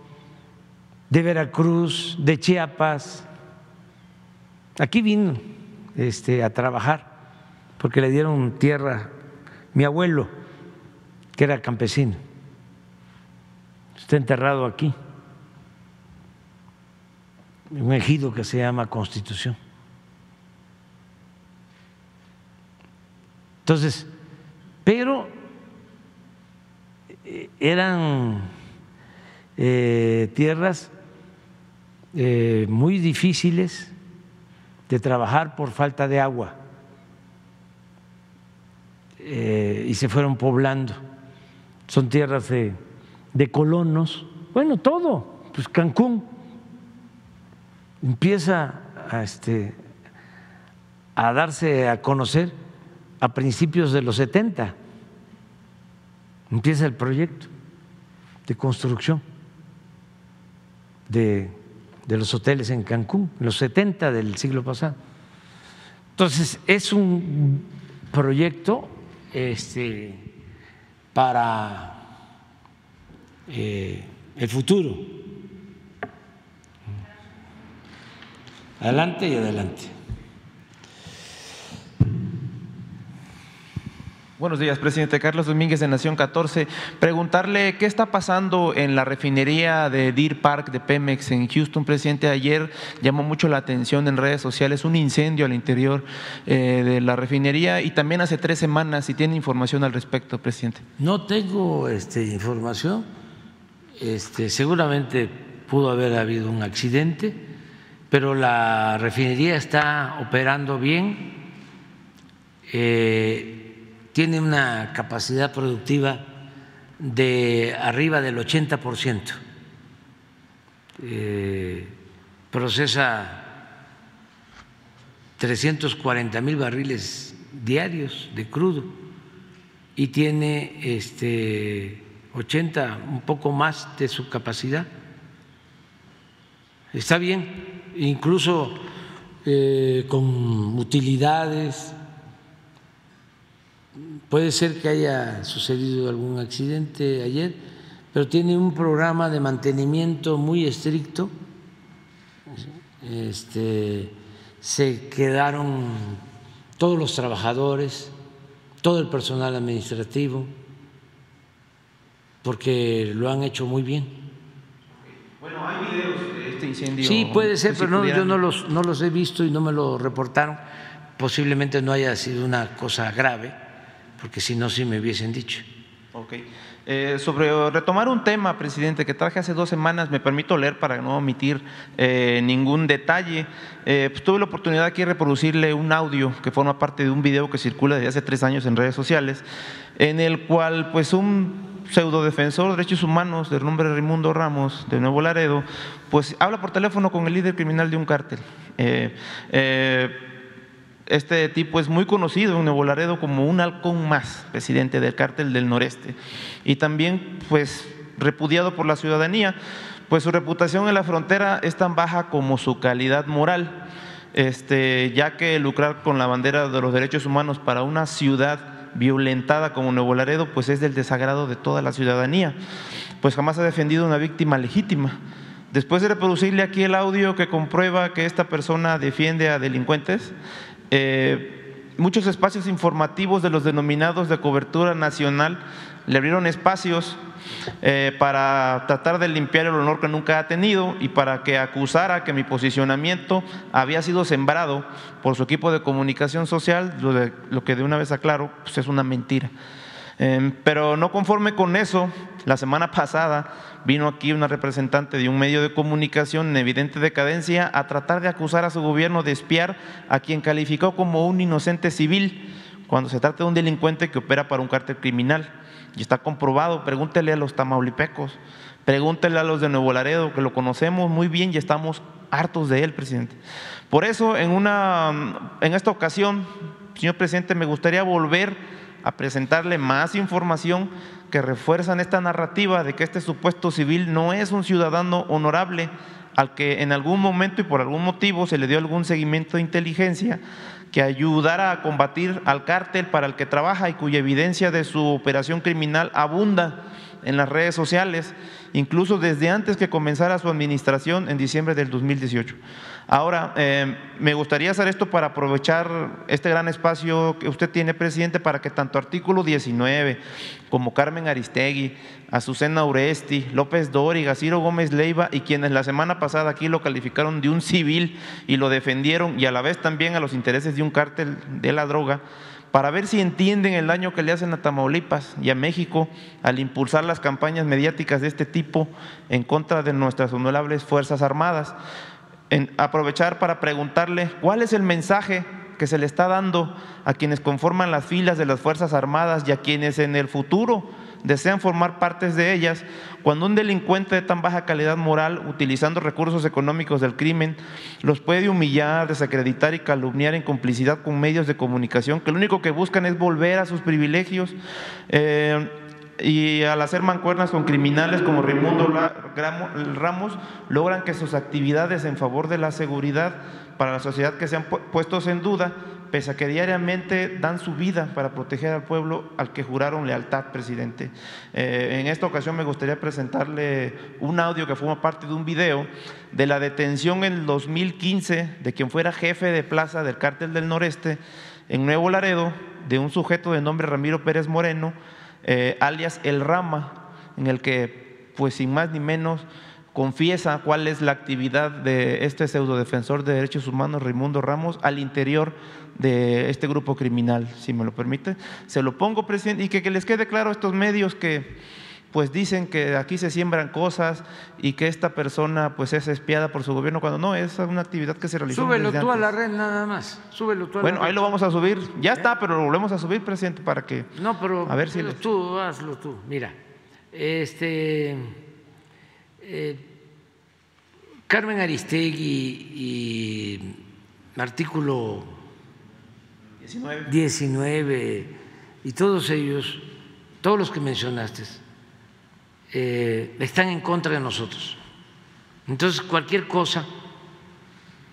de Veracruz, de Chiapas. Aquí vino este, a trabajar porque le dieron tierra mi abuelo, que era campesino. Está enterrado aquí, en un ejido que se llama Constitución. Entonces, pero eh, eran eh, tierras eh, muy difíciles de trabajar por falta de agua y se fueron poblando. Son tierras de, colonos, bueno, todo, pues Cancún empieza a, este, a darse a conocer a principios de los 70. Empieza el proyecto de construcción de, los hoteles en Cancún, en los 70 del siglo pasado. Entonces, es un proyecto este, para eh, el futuro. Adelante y adelante. Buenos días, presidente Carlos Domínguez de Nación 14. Preguntarle qué está pasando en la refinería de Deer Park de Pemex en Houston, presidente. Ayer llamó mucho la atención en redes sociales un incendio al interior eh, de la refinería y también hace tres semanas, si tiene información al respecto, presidente. No tengo este, información. Este, seguramente pudo haber habido un accidente, pero la refinería está operando bien. Eh, tiene una capacidad productiva de arriba del 80%. Eh, procesa 340 mil barriles diarios de crudo y tiene este 80, un poco más de su capacidad. Está bien, incluso eh, con utilidades Puede ser que haya sucedido algún accidente ayer, pero tiene un programa de mantenimiento muy estricto. Este, se quedaron todos los trabajadores, todo el personal administrativo, porque lo han hecho muy bien. Bueno, hay videos de este incendio. Sí, puede ser, pero yo no los, no los he visto y no me lo reportaron. Posiblemente no haya sido una cosa grave porque si no, sí me hubiesen dicho. Ok. Eh, sobre retomar un tema, presidente, que traje hace dos semanas, me permito leer para no omitir eh, ningún detalle. Eh, pues, tuve la oportunidad aquí de reproducirle un audio que forma parte de un video que circula desde hace tres años en redes sociales, en el cual, pues, un pseudo defensor de derechos humanos del nombre Raimundo Ramos de Nuevo Laredo, pues habla por teléfono con el líder criminal de un cártel. Este tipo es muy conocido en Nuevo Laredo como un halcón más, presidente del cártel del noreste, y también pues repudiado por la ciudadanía, pues su reputación en la frontera es tan baja como su calidad moral, este, ya que lucrar con la bandera de los derechos humanos para una ciudad violentada como Nuevo Laredo, pues es del desagrado de toda la ciudadanía, pues jamás ha defendido una víctima legítima. Después de reproducirle aquí el audio que comprueba que esta persona defiende a delincuentes, eh, muchos espacios informativos de los denominados de cobertura nacional le abrieron espacios eh, para tratar de limpiar el honor que nunca ha tenido y para que acusara que mi posicionamiento había sido sembrado por su equipo de comunicación social, lo, que de una vez aclaro, pues es una mentira. Em, pero no conforme con eso, la semana pasada vino aquí una representante de un medio de comunicación en evidente decadencia a tratar de acusar a su gobierno de espiar a quien calificó como un inocente civil cuando se trata de un delincuente que opera para un cártel criminal. Y está comprobado, pregúntele a los tamaulipecos, pregúntele a los de Nuevo Laredo, que lo conocemos muy bien y estamos hartos de él, presidente. Por eso, en, una, en esta ocasión, señor presidente, me gustaría volver a presentarle más información que refuerzan esta narrativa de que este supuesto civil no es un ciudadano honorable al que en algún momento y por algún motivo se le dio algún seguimiento de inteligencia que ayudara a combatir al cártel para el que trabaja y cuya evidencia de su operación criminal abunda en las redes sociales, incluso desde antes que comenzara su administración en diciembre del 2018. Ahora, eh, me gustaría hacer esto para aprovechar este gran espacio que usted tiene, presidente, para que tanto artículo 19 como Carmen Aristegui, Azucena Uresti, López Dóriga, Ciro Gómez Leiva y quienes la semana pasada aquí lo calificaron de un civil y lo defendieron y a la vez también a los intereses de un cártel de la droga, para ver si entienden el daño que le hacen a Tamaulipas y a México al impulsar las campañas mediáticas de este tipo en contra de nuestras honorables Fuerzas Armadas en aprovechar para preguntarle cuál es el mensaje que se le está dando a quienes conforman las filas de las Fuerzas Armadas y a quienes en el futuro desean formar partes de ellas, cuando un delincuente de tan baja calidad moral, utilizando recursos económicos del crimen, los puede humillar, desacreditar y calumniar en complicidad con medios de comunicación que lo único que buscan es volver a sus privilegios. Eh, y al hacer mancuernas con criminales como Raimundo Ramos, logran que sus actividades en favor de la seguridad para la sociedad que sean puestos en duda, pese a que diariamente dan su vida para proteger al pueblo al que juraron lealtad, presidente. Eh, en esta ocasión me gustaría presentarle un audio que forma parte de un video de la detención en el 2015 de quien fuera jefe de plaza del cártel del noreste en Nuevo Laredo, de un sujeto de nombre Ramiro Pérez Moreno, eh, alias El Rama, en el que, pues sin más ni menos, confiesa cuál es la actividad de este pseudodefensor de derechos humanos, Raimundo Ramos, al interior de este grupo criminal, si me lo permite. Se lo pongo, presidente, y que, que les quede claro a estos medios que pues dicen que aquí se siembran cosas y que esta persona pues es espiada por su gobierno cuando no, es una actividad que se realizó. Súbelo tú a la red nada más, súbelo tú a Bueno, la ahí lo vamos a subir, ya está, pero lo volvemos a subir, presidente, para que... No, pero a ver si tú, hazlo tú, mira, este... Eh, Carmen Aristegui y artículo 19. 19 y todos ellos, todos los que mencionaste, eh, están en contra de nosotros. Entonces, cualquier cosa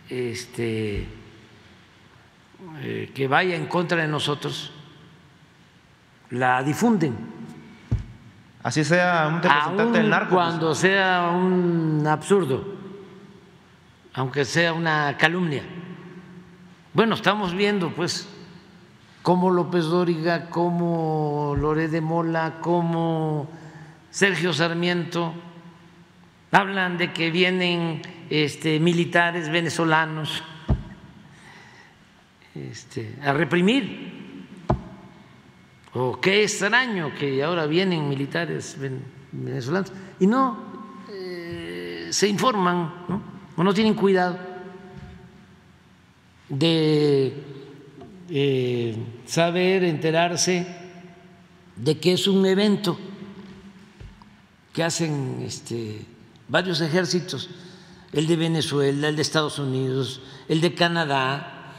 este, eh, que vaya en contra de nosotros, la difunden. Así sea un representante del narco. Pues. Cuando sea un absurdo, aunque sea una calumnia. Bueno, estamos viendo, pues, cómo López Dóriga, cómo Loré de Mola, cómo Sergio Sarmiento, hablan de que vienen este, militares venezolanos este, a reprimir. O qué extraño que ahora vienen militares venezolanos y no eh, se informan ¿no? o no tienen cuidado de eh, saber, enterarse de que es un evento que hacen este, varios ejércitos, el de Venezuela, el de Estados Unidos, el de Canadá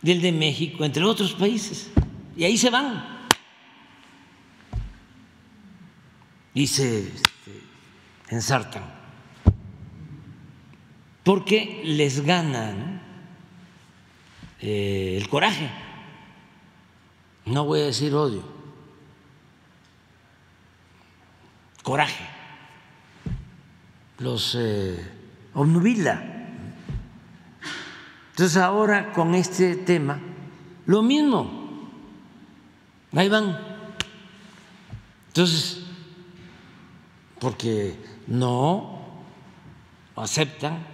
y el de México, entre otros países. Y ahí se van. Y se este, ensartan. Porque les gana eh, el coraje. No voy a decir odio coraje, los eh, obnubila. Entonces ahora con este tema, lo mismo, ahí van. Entonces, porque no aceptan,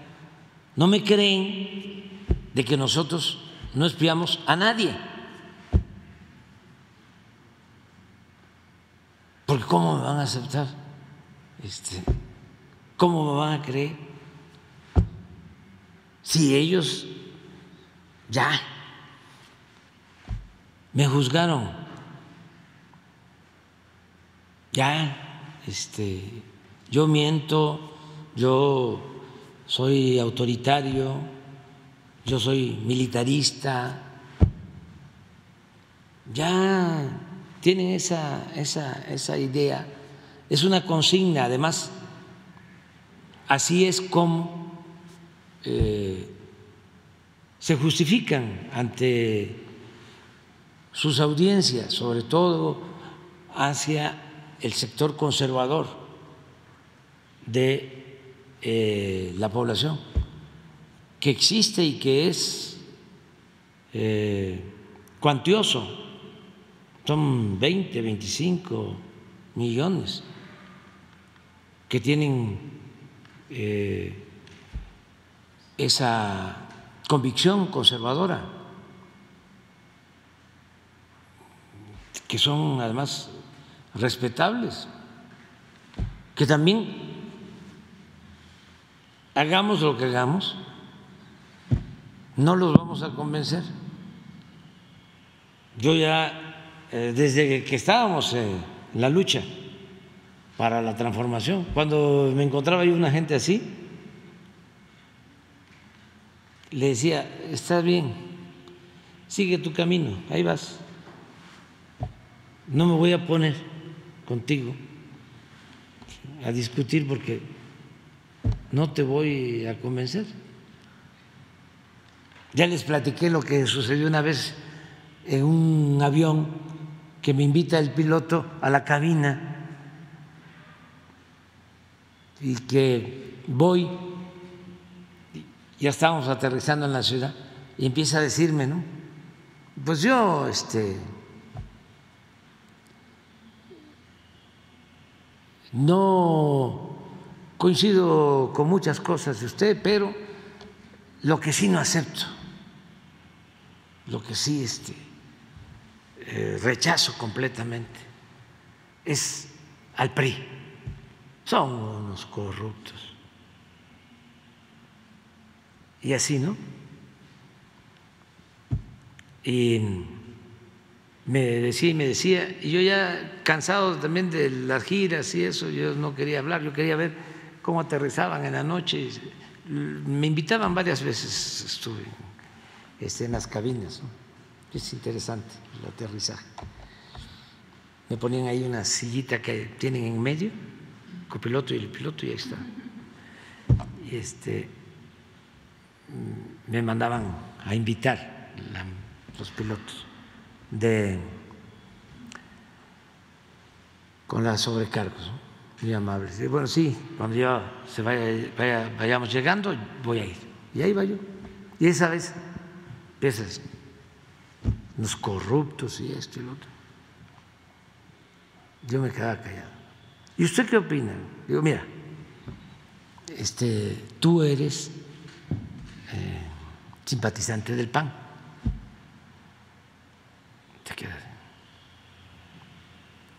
no me creen de que nosotros no espiamos a nadie. Porque ¿cómo me van a aceptar? Este, ¿Cómo me van a creer? Si ellos ya me juzgaron, ya este, yo miento, yo soy autoritario, yo soy militarista, ya tienen esa, esa, esa idea. Es una consigna, además, así es como eh, se justifican ante sus audiencias, sobre todo hacia el sector conservador de eh, la población, que existe y que es eh, cuantioso son 20, 25 millones que tienen eh, esa convicción conservadora, que son además respetables, que también hagamos lo que hagamos, no los vamos a convencer. Yo ya desde que estábamos en la lucha para la transformación. Cuando me encontraba yo una gente así, le decía, estás bien, sigue tu camino, ahí vas. No me voy a poner contigo a discutir porque no te voy a convencer. Ya les platiqué lo que sucedió una vez en un avión que me invita el piloto a la cabina y que voy, ya estamos aterrizando en la ciudad, y empieza a decirme, ¿no? Pues yo, este, no coincido con muchas cosas de usted, pero lo que sí no acepto, lo que sí este, eh, rechazo completamente es al PRI. Son unos corruptos. Y así, ¿no? Y me decía y me decía, y yo ya cansado también de las giras y eso, yo no quería hablar, yo quería ver cómo aterrizaban en la noche. Me invitaban varias veces, estuve este, en las cabinas, es interesante el aterrizaje. Me ponían ahí una sillita que tienen en medio, copiloto y el piloto, y ahí está. Y este, me mandaban a invitar los pilotos de con las sobrecargos, muy amables. Y bueno, sí, cuando ya se vaya, vayamos llegando, voy a ir. Y ahí va yo. Y esa vez empiezas los corruptos y esto y lo otro. Yo me quedaba callado. ¿Y usted qué opina? Digo, mira, este, tú eres eh, simpatizante del PAN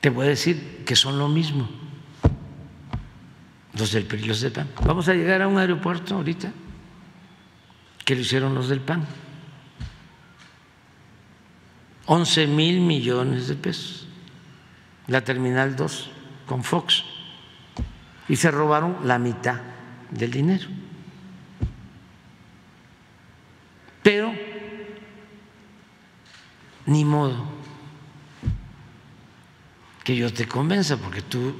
te voy a decir que son lo mismo los del PRI del PAN. Vamos a llegar a un aeropuerto ahorita que lo hicieron los del PAN. 11 mil millones de pesos. La Terminal 2 con Fox. Y se robaron la mitad del dinero. Pero, ni modo que yo te convenza, porque tú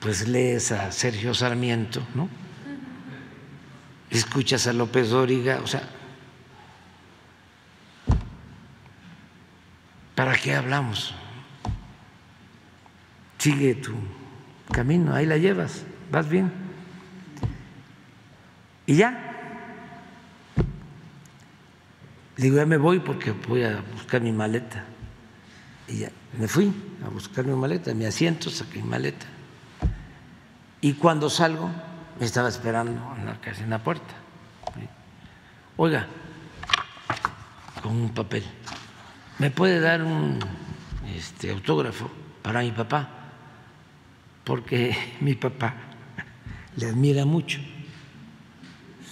pues lees a Sergio Sarmiento, ¿no? Escuchas a López Dóriga, o sea, ¿para qué hablamos? Sigue tu camino, ahí la llevas, vas bien. Y ya. digo, ya me voy porque voy a buscar mi maleta. Y ya me fui a buscar mi maleta, mi asiento, saqué mi maleta. Y cuando salgo, me estaba esperando en la, casa, en la puerta. Oiga, con un papel, ¿me puede dar un este, autógrafo para mi papá? Porque <laughs> mi papá le admira mucho.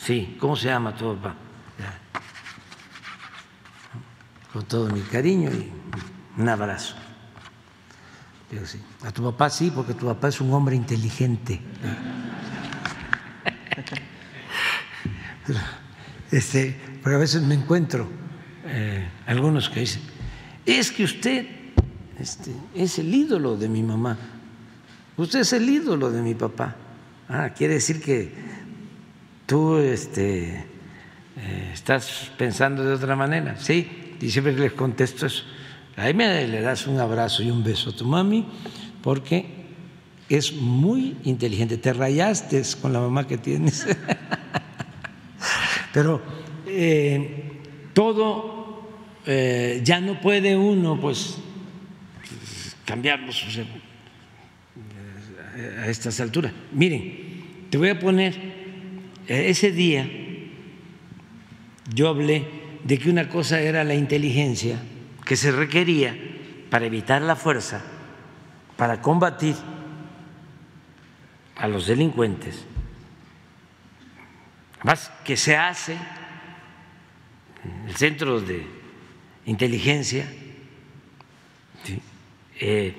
Sí, ¿cómo se llama tu papá? Con todo mi cariño y un abrazo. A tu papá sí, porque tu papá es un hombre inteligente. <laughs> Este, porque a veces me encuentro eh, algunos que dicen, es que usted este, es el ídolo de mi mamá, usted es el ídolo de mi papá. Ah, quiere decir que tú este, eh, estás pensando de otra manera. Sí, y siempre les contesto eso. Ahí me le das un abrazo y un beso a tu mami porque es muy inteligente. Te rayaste con la mamá que tienes. <laughs> Pero eh, todo eh, ya no puede uno pues cambiarlo a estas alturas. Miren, te voy a poner, eh, ese día yo hablé de que una cosa era la inteligencia que se requería para evitar la fuerza, para combatir a los delincuentes, más que se hace el centro de inteligencia, eh,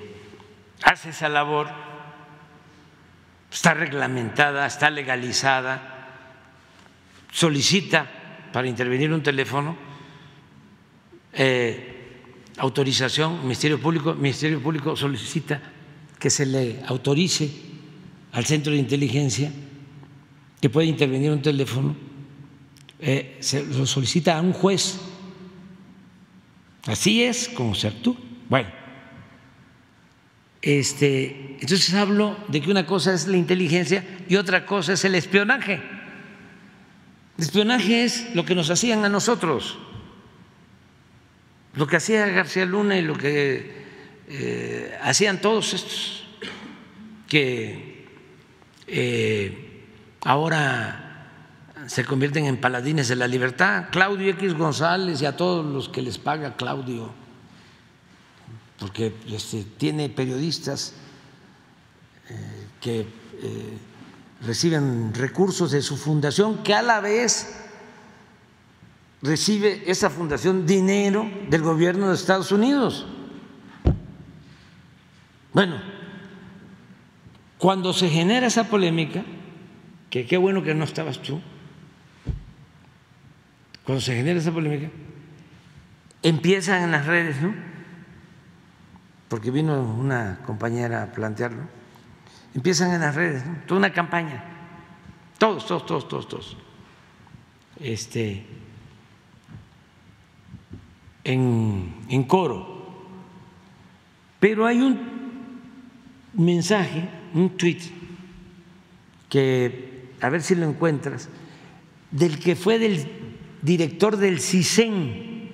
hace esa labor, está reglamentada, está legalizada, solicita para intervenir un teléfono. Eh, autorización, Ministerio Público, Ministerio Público solicita que se le autorice al centro de inteligencia que pueda intervenir un teléfono, eh, se lo solicita a un juez. Así es como se actúa. Bueno, este, entonces hablo de que una cosa es la inteligencia y otra cosa es el espionaje. El espionaje es lo que nos hacían a nosotros lo que hacía García Luna y lo que eh, hacían todos estos que eh, ahora se convierten en paladines de la libertad, Claudio X González y a todos los que les paga Claudio, porque este, tiene periodistas eh, que reciben recursos de su fundación, que a la vez recibe esa fundación dinero del gobierno de Estados Unidos. Bueno, cuando se genera esa polémica, que qué bueno que no estabas tú, cuando se genera esa polémica, empiezan en las redes, ¿no? Porque vino una compañera a plantearlo, empiezan en las redes, ¿no? Toda una campaña, todos, todos, todos, todos, todos. Este, en, en coro. Pero hay un mensaje, un tweet, que a ver si lo encuentras, del que fue del director del CISEN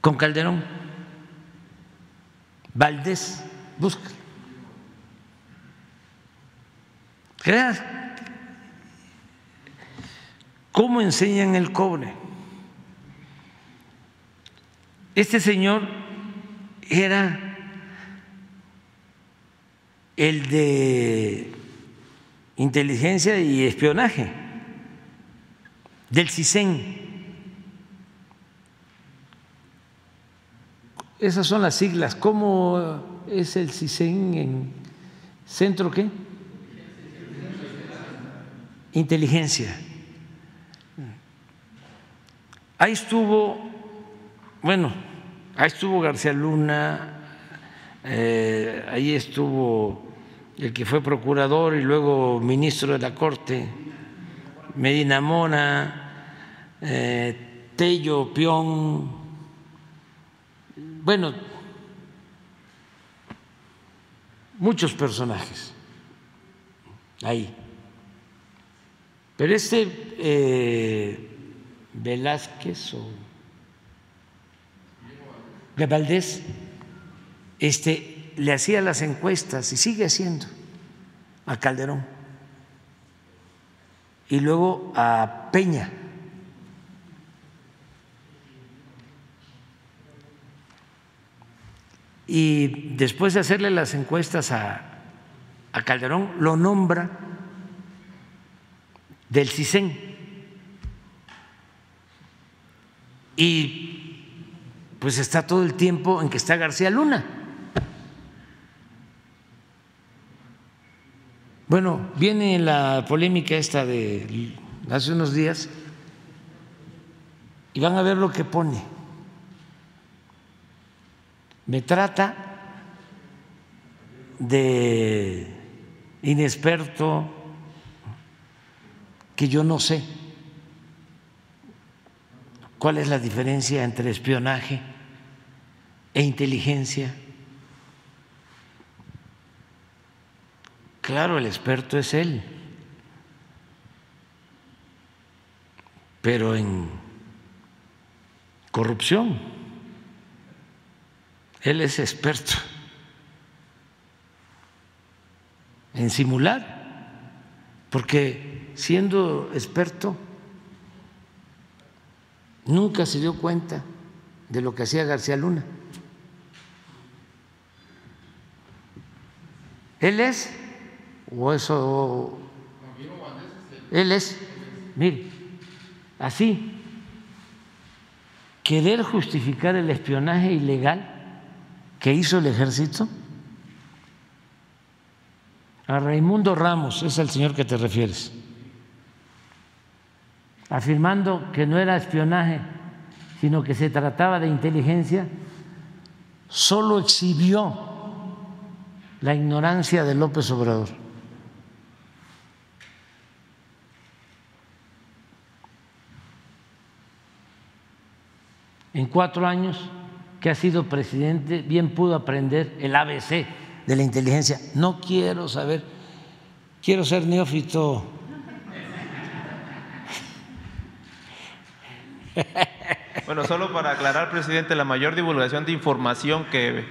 con Calderón, Valdés, busca. ¿Cómo enseñan el cobre? Este señor era el de inteligencia y espionaje del CISEN. Esas son las siglas. ¿Cómo es el CISEN en centro qué? Inteligencia. Ahí estuvo, bueno, ahí estuvo García Luna, eh, ahí estuvo el que fue procurador y luego ministro de la Corte, Medina Mona, eh, Tello Pion, bueno, muchos personajes ahí. Pero este eh, Velázquez o de Valdés, este le hacía las encuestas y sigue haciendo a Calderón y luego a Peña. Y después de hacerle las encuestas a, Calderón, lo nombra del CISEN. Y pues está todo el tiempo en que está García Luna. Bueno, viene la polémica esta de hace unos días y van a ver lo que pone. Me trata de inexperto, que yo no sé cuál es la diferencia entre espionaje e inteligencia. Claro, el experto es él, pero en corrupción, él es experto en simular, porque siendo experto nunca se dio cuenta de lo que hacía García Luna. Él es o eso. Él es, mire, así, querer justificar el espionaje ilegal que hizo el ejército. A Raimundo Ramos, es el señor que te refieres, afirmando que no era espionaje, sino que se trataba de inteligencia, solo exhibió la ignorancia de López Obrador. En cuatro años que ha sido presidente, bien pudo aprender el ABC de la inteligencia. No quiero saber, quiero ser neófito. Bueno, solo para aclarar, presidente, la mayor divulgación de información que,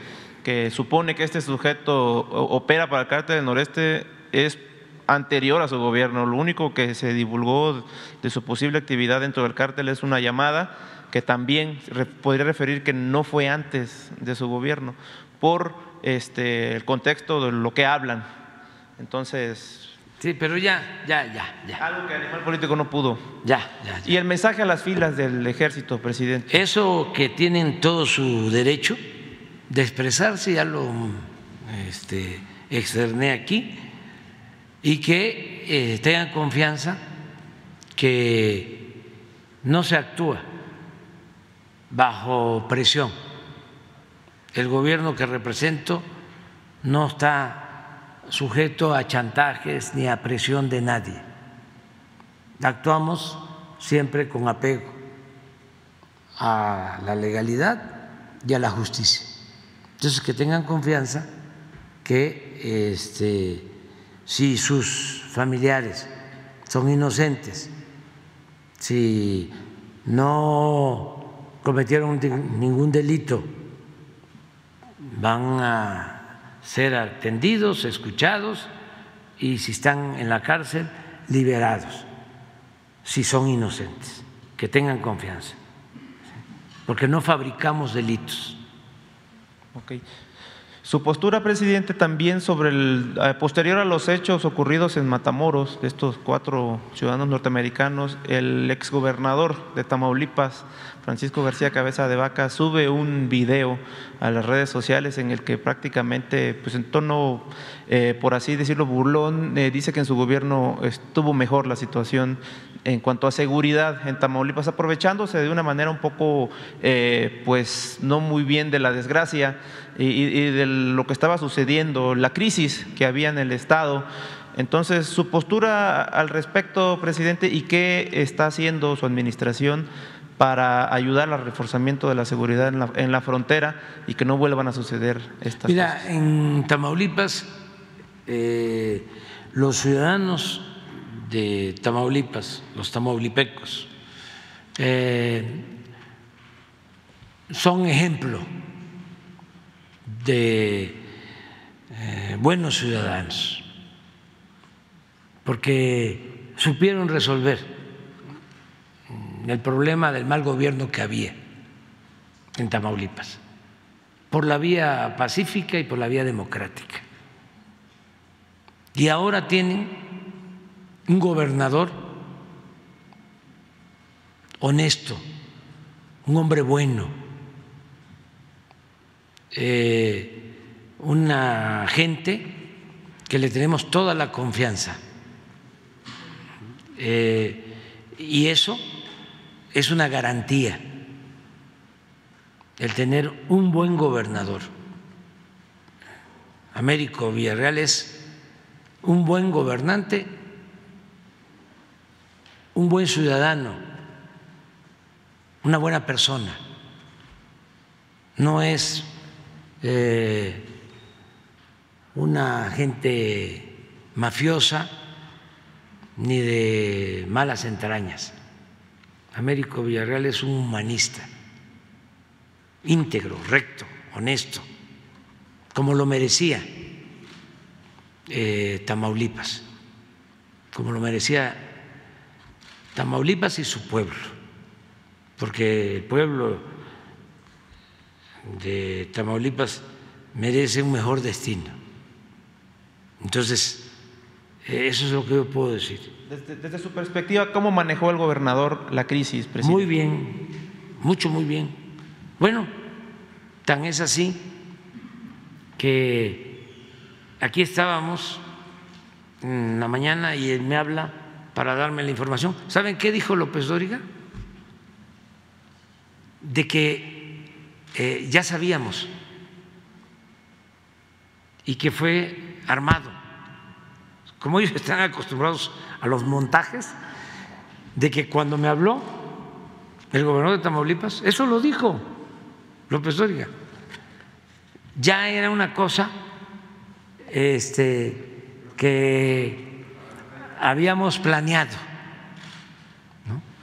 que supone que este sujeto opera para el cártel del noreste es anterior a su gobierno. Lo único que se divulgó de su posible actividad dentro del cártel es una llamada que también podría referir que no fue antes de su gobierno, por este, el contexto de lo que hablan. Entonces... Sí, pero ya, ya, ya, ya. Algo que el animal político no pudo. Ya, ya, Y el mensaje a las filas del ejército, presidente. Eso que tienen todo su derecho de expresarse, ya lo este, externé aquí, y que eh, tengan confianza que no se actúa bajo presión. El gobierno que represento no está sujeto a chantajes ni a presión de nadie. Actuamos siempre con apego a la legalidad y a la justicia. Entonces, que tengan confianza que este, si sus familiares son inocentes, si no cometieron ningún delito, van a ser atendidos, escuchados y si están en la cárcel, liberados, si son inocentes, que tengan confianza, porque no fabricamos delitos. Okay. Su postura, presidente, también sobre el eh, posterior a los hechos ocurridos en Matamoros de estos cuatro ciudadanos norteamericanos, el exgobernador de Tamaulipas, Francisco García Cabeza de Vaca, sube un video a las redes sociales en el que prácticamente, pues en tono, eh, por así decirlo, burlón, eh, dice que en su gobierno estuvo mejor la situación en cuanto a seguridad en Tamaulipas, aprovechándose de una manera un poco, pues no muy bien de la desgracia y, de lo que estaba sucediendo, la crisis que había en el Estado. Entonces, su postura al respecto, presidente, y qué está haciendo su administración para ayudar al reforzamiento de la seguridad en la, frontera y que no vuelvan a suceder estas Mira, en Tamaulipas, eh, los ciudadanos de Tamaulipas, los tamaulipecos, eh, son ejemplo de eh, buenos ciudadanos, porque supieron resolver el problema del mal gobierno que había en Tamaulipas, por la vía pacífica y por la vía democrática. Y ahora tienen un gobernador honesto, un hombre bueno, eh, una gente que le tenemos toda la confianza. Eh, y eso es una garantía, el tener un buen gobernador. Américo Villarreal es un buen gobernante, un buen ciudadano, una buena persona. No es una gente mafiosa ni de malas entrañas. Américo Villarreal es un humanista, íntegro, recto, honesto, como lo merecía eh, Tamaulipas, como lo merecía Tamaulipas y su pueblo, porque el pueblo de Tamaulipas merece un mejor destino. Entonces, eso es lo que yo puedo decir. Desde, su perspectiva, ¿cómo manejó el gobernador la crisis, presidente? Muy bien, mucho, muy bien. Bueno, tan es así que aquí estábamos en la mañana y él me habla para darme la información. ¿Saben qué dijo López Dóriga? De que eh, ya sabíamos. Y que fue armado. Como ellos están acostumbrados a los montajes, de que cuando me habló el gobernador de Tamaulipas, eso lo dijo López Dóriga, ya era una cosa este, que habíamos planeado,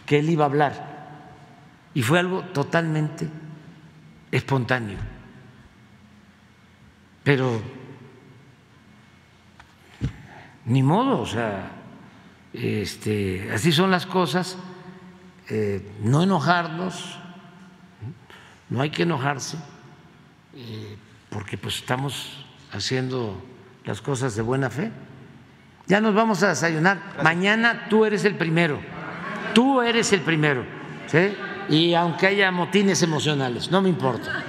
que él iba a hablar. Y fue algo totalmente espontáneo. Pero ni modo, o sea, este, así son las cosas, eh, no enojarnos, no hay que enojarse, eh, porque pues estamos haciendo las cosas de buena fe. Ya nos vamos a desayunar. Mañana tú eres el primero. Tú eres el primero. ¿sí? Y aunque haya motines emocionales, no me importa.